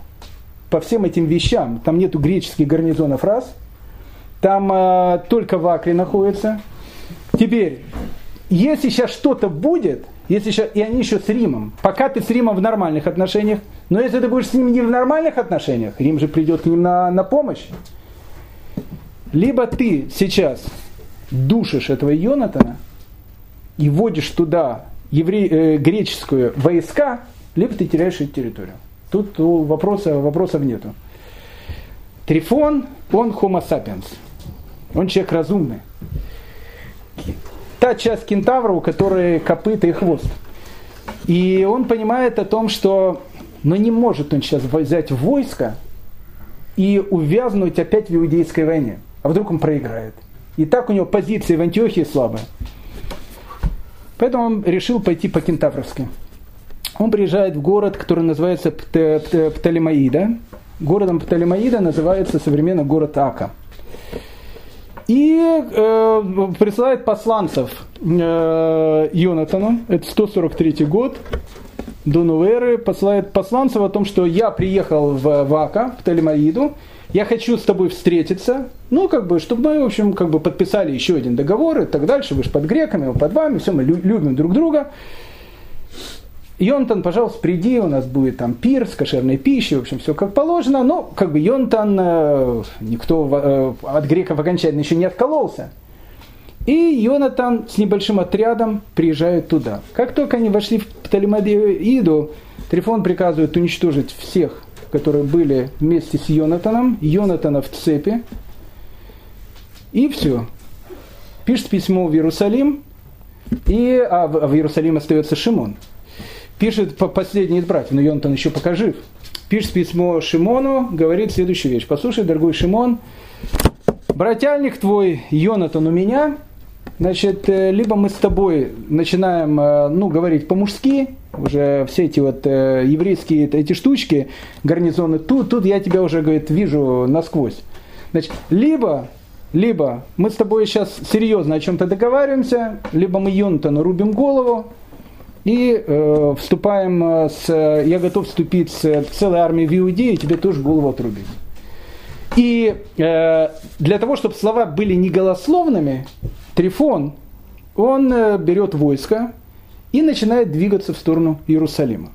По всем этим вещам, там нету греческих гарнизонов раз, там э, только в Акре находится. Теперь, если сейчас что-то будет, если сейчас, и они еще с Римом, пока ты с Римом в нормальных отношениях, но если ты будешь с ним не в нормальных отношениях, Рим же придет к ним на, на помощь, либо ты сейчас душишь этого Йонатана и вводишь туда евре, э, греческую войска, либо ты теряешь эту территорию. Тут вопроса, вопросов нету. Трифон, он homo sapiens. Он человек разумный. Та часть кентавра, у которой копыта и хвост. И он понимает о том, что но не может он сейчас взять войско и увязнуть опять в иудейской войне. А вдруг он проиграет. И так у него позиции в Антиохии слабые. Поэтому он решил пойти по кентавровски. Он приезжает в город, который называется Птолемаида. Городом Птолемаида называется современно город Ака. И э, присылает посланцев э, Йонатану, это 143 год, до Нуэры, посылает посланцев о том, что я приехал в, Ака, в Птолемаиду, я хочу с тобой встретиться, ну, как бы, чтобы мы, в общем, как бы подписали еще один договор и так дальше, вы же под греками, под вами, все, мы любим друг друга. Йонтан, пожалуйста, приди, у нас будет там пир с кошерной пищей, в общем, все как положено. Но, как бы, Йонтан, э, никто э, от греков окончательно еще не откололся. И Йонатан с небольшим отрядом приезжает туда. Как только они вошли в Птолемаиду, Трифон приказывает уничтожить всех которые были вместе с Йонатаном, Йонатана в цепи. И все. Пишет письмо в Иерусалим, и, а в, в Иерусалим остается Шимон. Пишет по последний из братьев, но Йонатан еще пока жив. Пишет письмо Шимону, говорит следующую вещь. Послушай, дорогой Шимон, братяльник твой Йонатан у меня – Значит, э, либо мы с тобой начинаем, э, ну, говорить по-мужски, уже все эти вот э, еврейские эти штучки, гарнизоны, тут, тут я тебя уже, говорит, вижу насквозь. Значит, либо, либо мы с тобой сейчас серьезно о чем-то договариваемся, либо мы Йонтону рубим голову, и э, вступаем с, я готов вступить с целой армией в Иудею, тебе тоже голову отрубить. И э, для того, чтобы слова были не голословными, Трифон, он э, берет войско и начинает двигаться в сторону Иерусалима.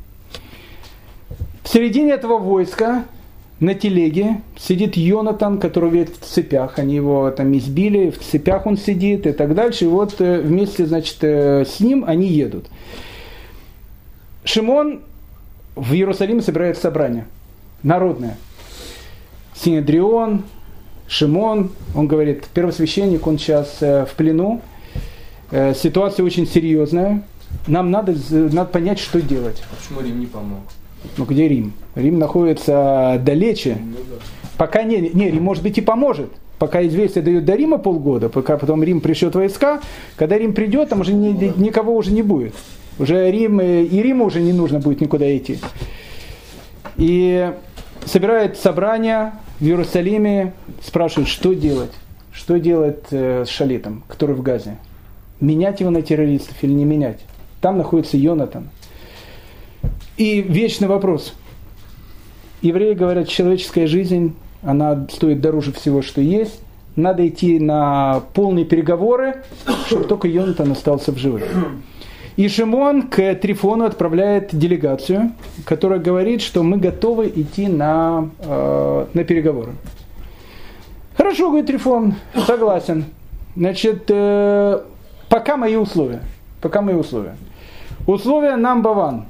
В середине этого войска на телеге сидит Йонатан, который ведь в цепях, они его там избили, в цепях он сидит и так дальше. И вот э, вместе, значит, э, с ним они едут. Шимон в Иерусалиме собирает собрание народное – Синедрион, Шимон, он говорит, первосвященник, он сейчас э, в плену, э, ситуация очень серьезная, нам надо, надо понять, что делать. Почему Рим не помог? Ну где Рим? Рим находится далече. Ну, да. Пока не, не, Рим может быть и поможет. Пока известие дают до Рима полгода, пока потом Рим пришлет войска, когда Рим придет, там уже ни, никого уже не будет. Уже Рим, э, и Риму уже не нужно будет никуда идти. И собирает собрание, в Иерусалиме спрашивают, что делать. Что делать э, с Шалитом, который в Газе? Менять его на террористов или не менять? Там находится Йонатан. И вечный вопрос. Евреи говорят, человеческая жизнь, она стоит дороже всего, что есть. Надо идти на полные переговоры, чтобы только Йонатан остался в живых. И Шимон к Трифону отправляет делегацию, которая говорит, что мы готовы идти на, э, на переговоры. Хорошо, говорит Трифон, согласен. Значит, э, пока мои условия. Пока мои условия. Условия number one.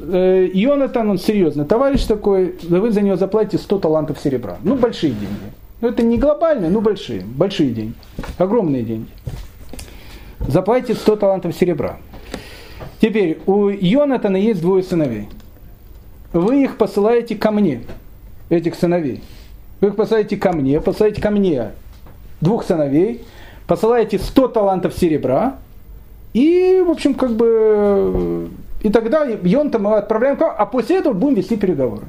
Э, Йонатан, он серьезно, товарищ такой, вы за него заплатите 100 талантов серебра. Ну, большие деньги. Ну, это не глобальные, но большие. Большие деньги. Огромные деньги заплатите 100 талантов серебра. Теперь, у Йонатана есть двое сыновей. Вы их посылаете ко мне, этих сыновей. Вы их посылаете ко мне, посылаете ко мне двух сыновей, посылаете 100 талантов серебра, и, в общем, как бы, и тогда Йонта мы отправляем, а после этого будем вести переговоры.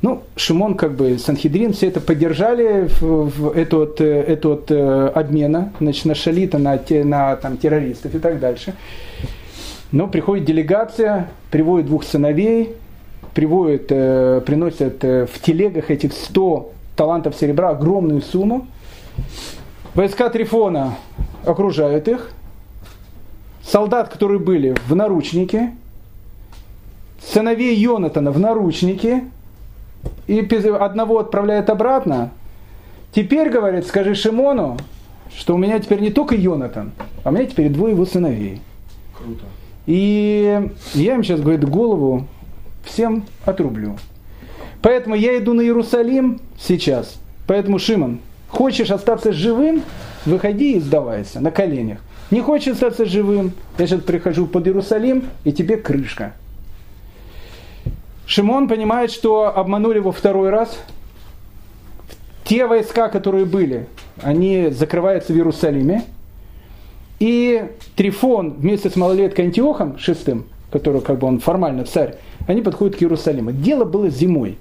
Ну, Шимон, как бы, Санхедрин, все это поддержали в, в вот, эту вот, э, обмена, значит, на шалита, на, те, на там, террористов и так дальше. Но приходит делегация, приводит двух сыновей, приводит, э, приносят э, в телегах этих 100 талантов серебра огромную сумму. Войска Трифона окружают их. Солдат, которые были в наручнике, сыновей Йонатана в наручнике, и одного отправляет обратно. Теперь, говорит, скажи Шимону, что у меня теперь не только Йонатан, а у меня теперь двое его сыновей. Круто. И я им сейчас, говорит, голову всем отрублю. Поэтому я иду на Иерусалим сейчас. Поэтому, Шимон, хочешь остаться живым, выходи и сдавайся на коленях. Не хочешь остаться живым, я сейчас прихожу под Иерусалим, и тебе крышка. Шимон понимает, что обманули его второй раз. Те войска, которые были, они закрываются в Иерусалиме. И Трифон вместе с малолеткой Антиохом шестым, который как бы он формально царь, они подходят к Иерусалиму. Дело было зимой.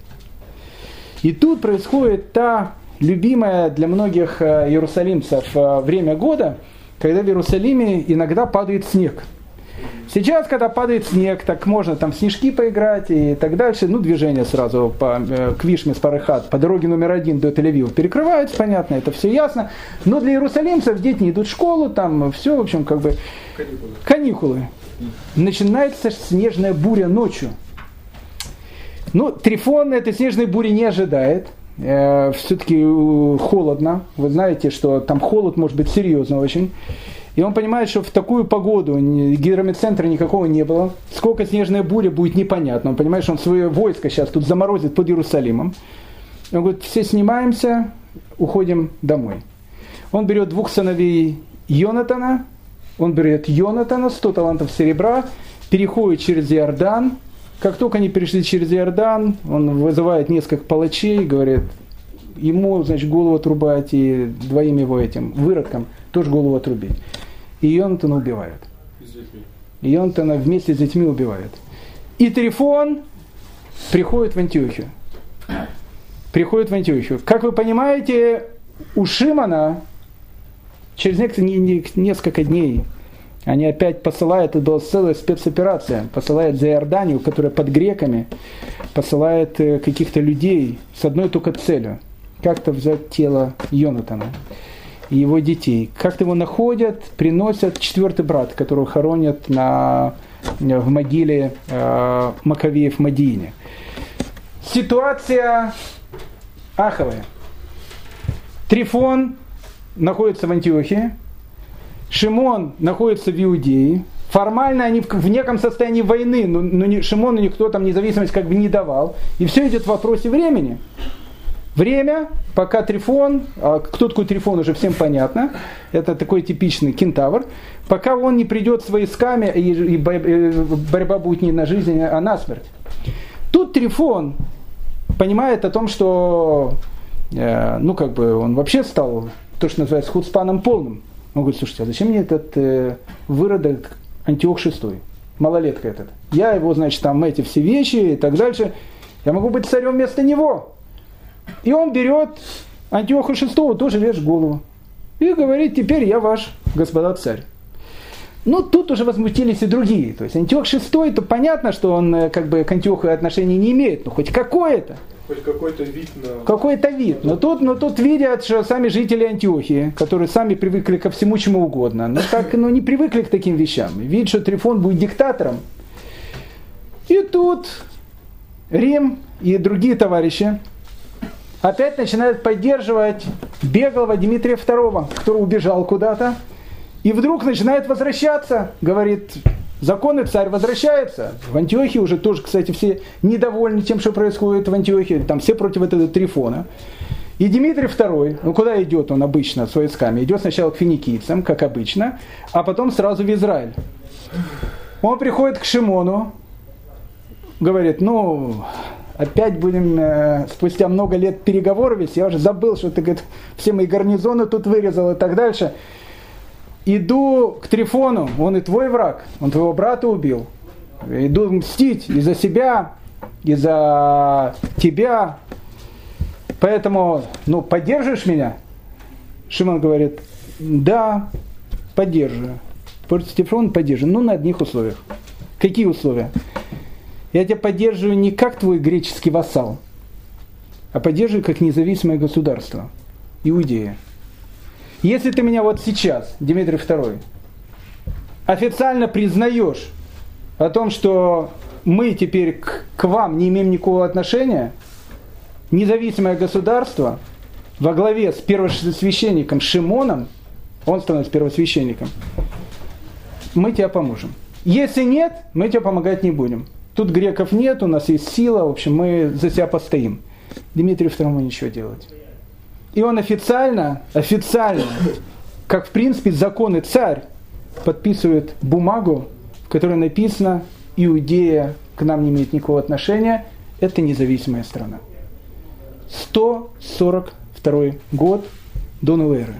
И тут происходит та любимая для многих э, иерусалимцев э, время года, когда в Иерусалиме иногда падает снег – Сейчас, когда падает снег, так можно там снежки поиграть и так дальше. Ну, движение сразу по, э, к Вишме с Парыхат, по дороге номер один до Тель-Авива перекрываются, понятно, это все ясно. Но для иерусалимцев дети не идут в школу, там все, в общем, как бы... Каникулы. Каникулы. Начинается снежная буря ночью. Ну, Трифон этой снежной бури не ожидает. Э, все-таки э, холодно. Вы знаете, что там холод может быть серьезно очень. И он понимает, что в такую погоду гидрометцентра никакого не было. Сколько снежная буря будет непонятно. Он понимает, что он свое войско сейчас тут заморозит под Иерусалимом. Он говорит, все снимаемся, уходим домой. Он берет двух сыновей Йонатана, он берет Йонатана, 100 талантов серебра, переходит через Иордан. Как только они перешли через Иордан, он вызывает несколько палачей, говорит, ему, значит, голову отрубать и двоим его этим выродкам тоже голову отрубить и Йонатана убивают. И Йонатана вместе с детьми убивают. И Трифон приходит в Антиохию. Приходит в Антиохию. Как вы понимаете, у Шимана через несколько дней они опять посылают, это была целая спецоперация, посылают за Иорданию, которая под греками, посылает э, каких-то людей с одной только целью, как-то взять тело Йонатана и его детей. Как-то его находят, приносят четвертый брат, которого хоронят на, в могиле э, Маковеев в Мадине. Ситуация аховая. Трифон находится в Антиохии, Шимон находится в Иудее. Формально они в, неком состоянии войны, но, но Шимону никто там независимость как бы не давал. И все идет в вопросе времени. Время, пока Трифон, а кто такой Трифон уже всем понятно, это такой типичный кентавр, пока он не придет с войсками, и, и борьба будет не на жизнь, а на смерть. Тут Трифон понимает о том, что э, ну как бы он вообще стал то, что называется худспаном полным. Он говорит, слушайте, а зачем мне этот э, выродок Антиох шестой, малолетка этот? Я его, значит, там эти все вещи и так дальше. Я могу быть царем вместо него. И он берет Антиоха VI, тоже режет голову. И говорит, теперь я ваш, господа царь. Ну, тут уже возмутились и другие. То есть Антиох VI, то понятно, что он э, как бы к Антиоху отношения не имеет, но хоть какое-то. Хоть какой-то вид на... Какой-то вид. Но тут, но тут видят, что сами жители Антиохии, которые сами привыкли ко всему, чему угодно, но так, ну, не привыкли к таким вещам. Видят, что Трифон будет диктатором. И тут Рим и другие товарищи опять начинает поддерживать беглого Дмитрия II, который убежал куда-то, и вдруг начинает возвращаться, говорит, законный царь возвращается. В Антиохии уже тоже, кстати, все недовольны тем, что происходит в Антиохии, там все против этого Трифона. И Дмитрий II, ну куда идет он обычно с войсками? Идет сначала к финикийцам, как обычно, а потом сразу в Израиль. Он приходит к Шимону, говорит, ну, опять будем э, спустя много лет переговоров вести, я уже забыл, что ты говорит, все мои гарнизоны тут вырезал и так дальше. Иду к Трифону, он и твой враг, он твоего брата убил. Иду мстить и за себя, и за тебя. Поэтому, ну, поддержишь меня? Шимон говорит, да, поддерживаю. Против Трифона поддерживаю, но на одних условиях. Какие условия? Я тебя поддерживаю не как твой греческий вассал, а поддерживаю как независимое государство. Иудея. Если ты меня вот сейчас, Дмитрий II, официально признаешь о том, что мы теперь к, к вам не имеем никакого отношения, независимое государство во главе с первосвященником Шимоном, он становится первосвященником, мы тебе поможем. Если нет, мы тебе помогать не будем. Тут греков нет, у нас есть сила, в общем, мы за себя постоим. Дмитрию II ничего делать. И он официально, официально, как в принципе законы царь, подписывает бумагу, в которой написано Иудея к нам не имеет никакого отношения, это независимая страна. 142 год до новой эры.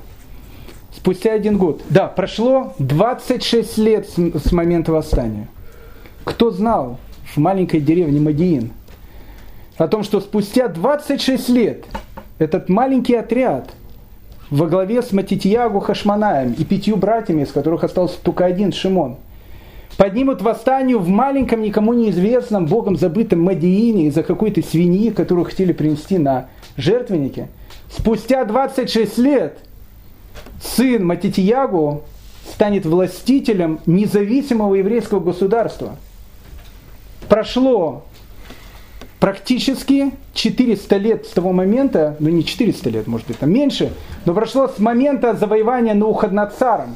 Спустя один год. Да, прошло 26 лет с момента восстания. Кто знал, в маленькой деревне Мадиин, о том, что спустя 26 лет этот маленький отряд во главе с Матитьягу Хашманаем и пятью братьями, из которых остался только один Шимон, поднимут восстание в маленьком, никому неизвестном, богом забытом Мадиине из-за какой-то свиньи, которую хотели принести на жертвеннике. Спустя 26 лет сын Матитьягу станет властителем независимого еврейского государства – прошло практически 400 лет с того момента, ну не 400 лет, может быть, там меньше, но прошло с момента завоевания Наухаднацаром.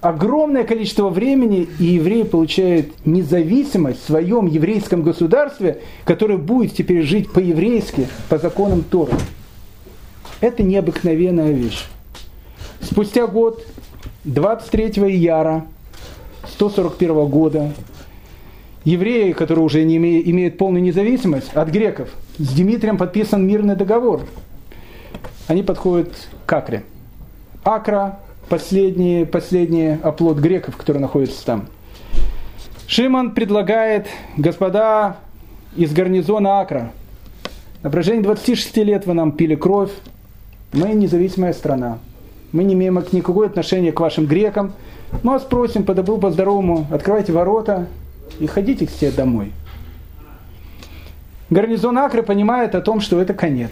Огромное количество времени, и евреи получают независимость в своем еврейском государстве, которое будет теперь жить по-еврейски, по законам Тора. Это необыкновенная вещь. Спустя год, 23 ияра 141 года, евреи, которые уже не имеют, имеют полную независимость от греков, с Дмитрием подписан мирный договор. Они подходят к Акре. Акра – последний, последний оплот греков, которые находятся там. Шимон предлагает, господа из гарнизона Акра, на протяжении 26 лет вы нам пили кровь, мы независимая страна, мы не имеем никакого отношения к вашим грекам, мы вас просим по добру, по здоровому, открывайте ворота, и ходите к себе домой. Гарнизон Акры понимает о том, что это конец.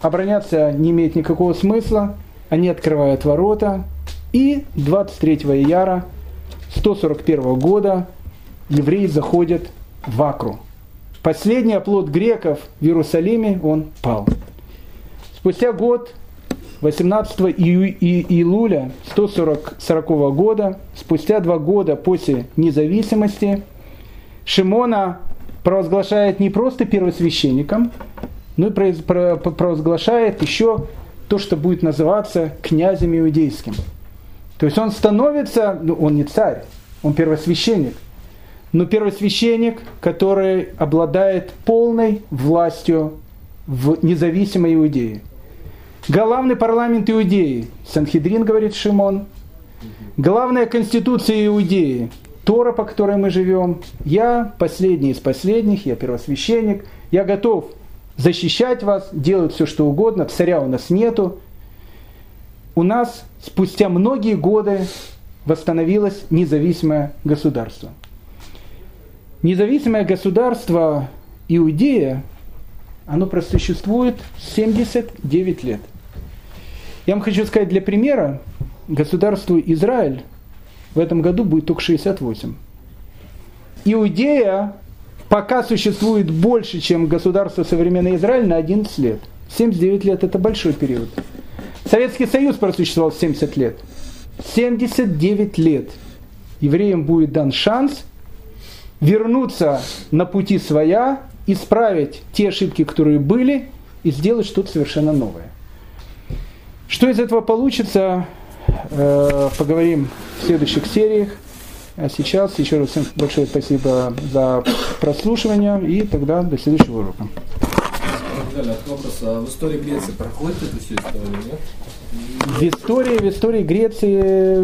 Обороняться не имеет никакого смысла, они открывают ворота, и 23 ияра 141 года евреи заходят в Акру. Последний оплот греков в Иерусалиме, он пал. Спустя год 18 июля 140 года, спустя два года после независимости, Шимона провозглашает не просто первосвященником, но и провозглашает еще то, что будет называться князем иудейским. То есть он становится, ну, он не царь, он первосвященник, но первосвященник, который обладает полной властью в независимой Иудее. Главный парламент Иудеи, Санхедрин, говорит Шимон. Главная конституция Иудеи, Тора, по которой мы живем. Я последний из последних, я первосвященник. Я готов защищать вас, делать все, что угодно. Царя у нас нету. У нас спустя многие годы восстановилось независимое государство. Независимое государство Иудея, оно просуществует 79 лет – я вам хочу сказать для примера, государству Израиль в этом году будет только 68. Иудея пока существует больше, чем государство современный Израиль на 11 лет. 79 лет это большой период. Советский Союз просуществовал 70 лет. 79 лет евреям будет дан шанс вернуться на пути своя, исправить те ошибки, которые были, и сделать что-то совершенно новое. Что из этого получится, э, поговорим в следующих сериях. А сейчас еще раз всем большое спасибо за прослушивание и тогда до следующего урока. Далее, вопрос. А в истории Греции проходит эту всю историю, нет? В истории, в истории Греции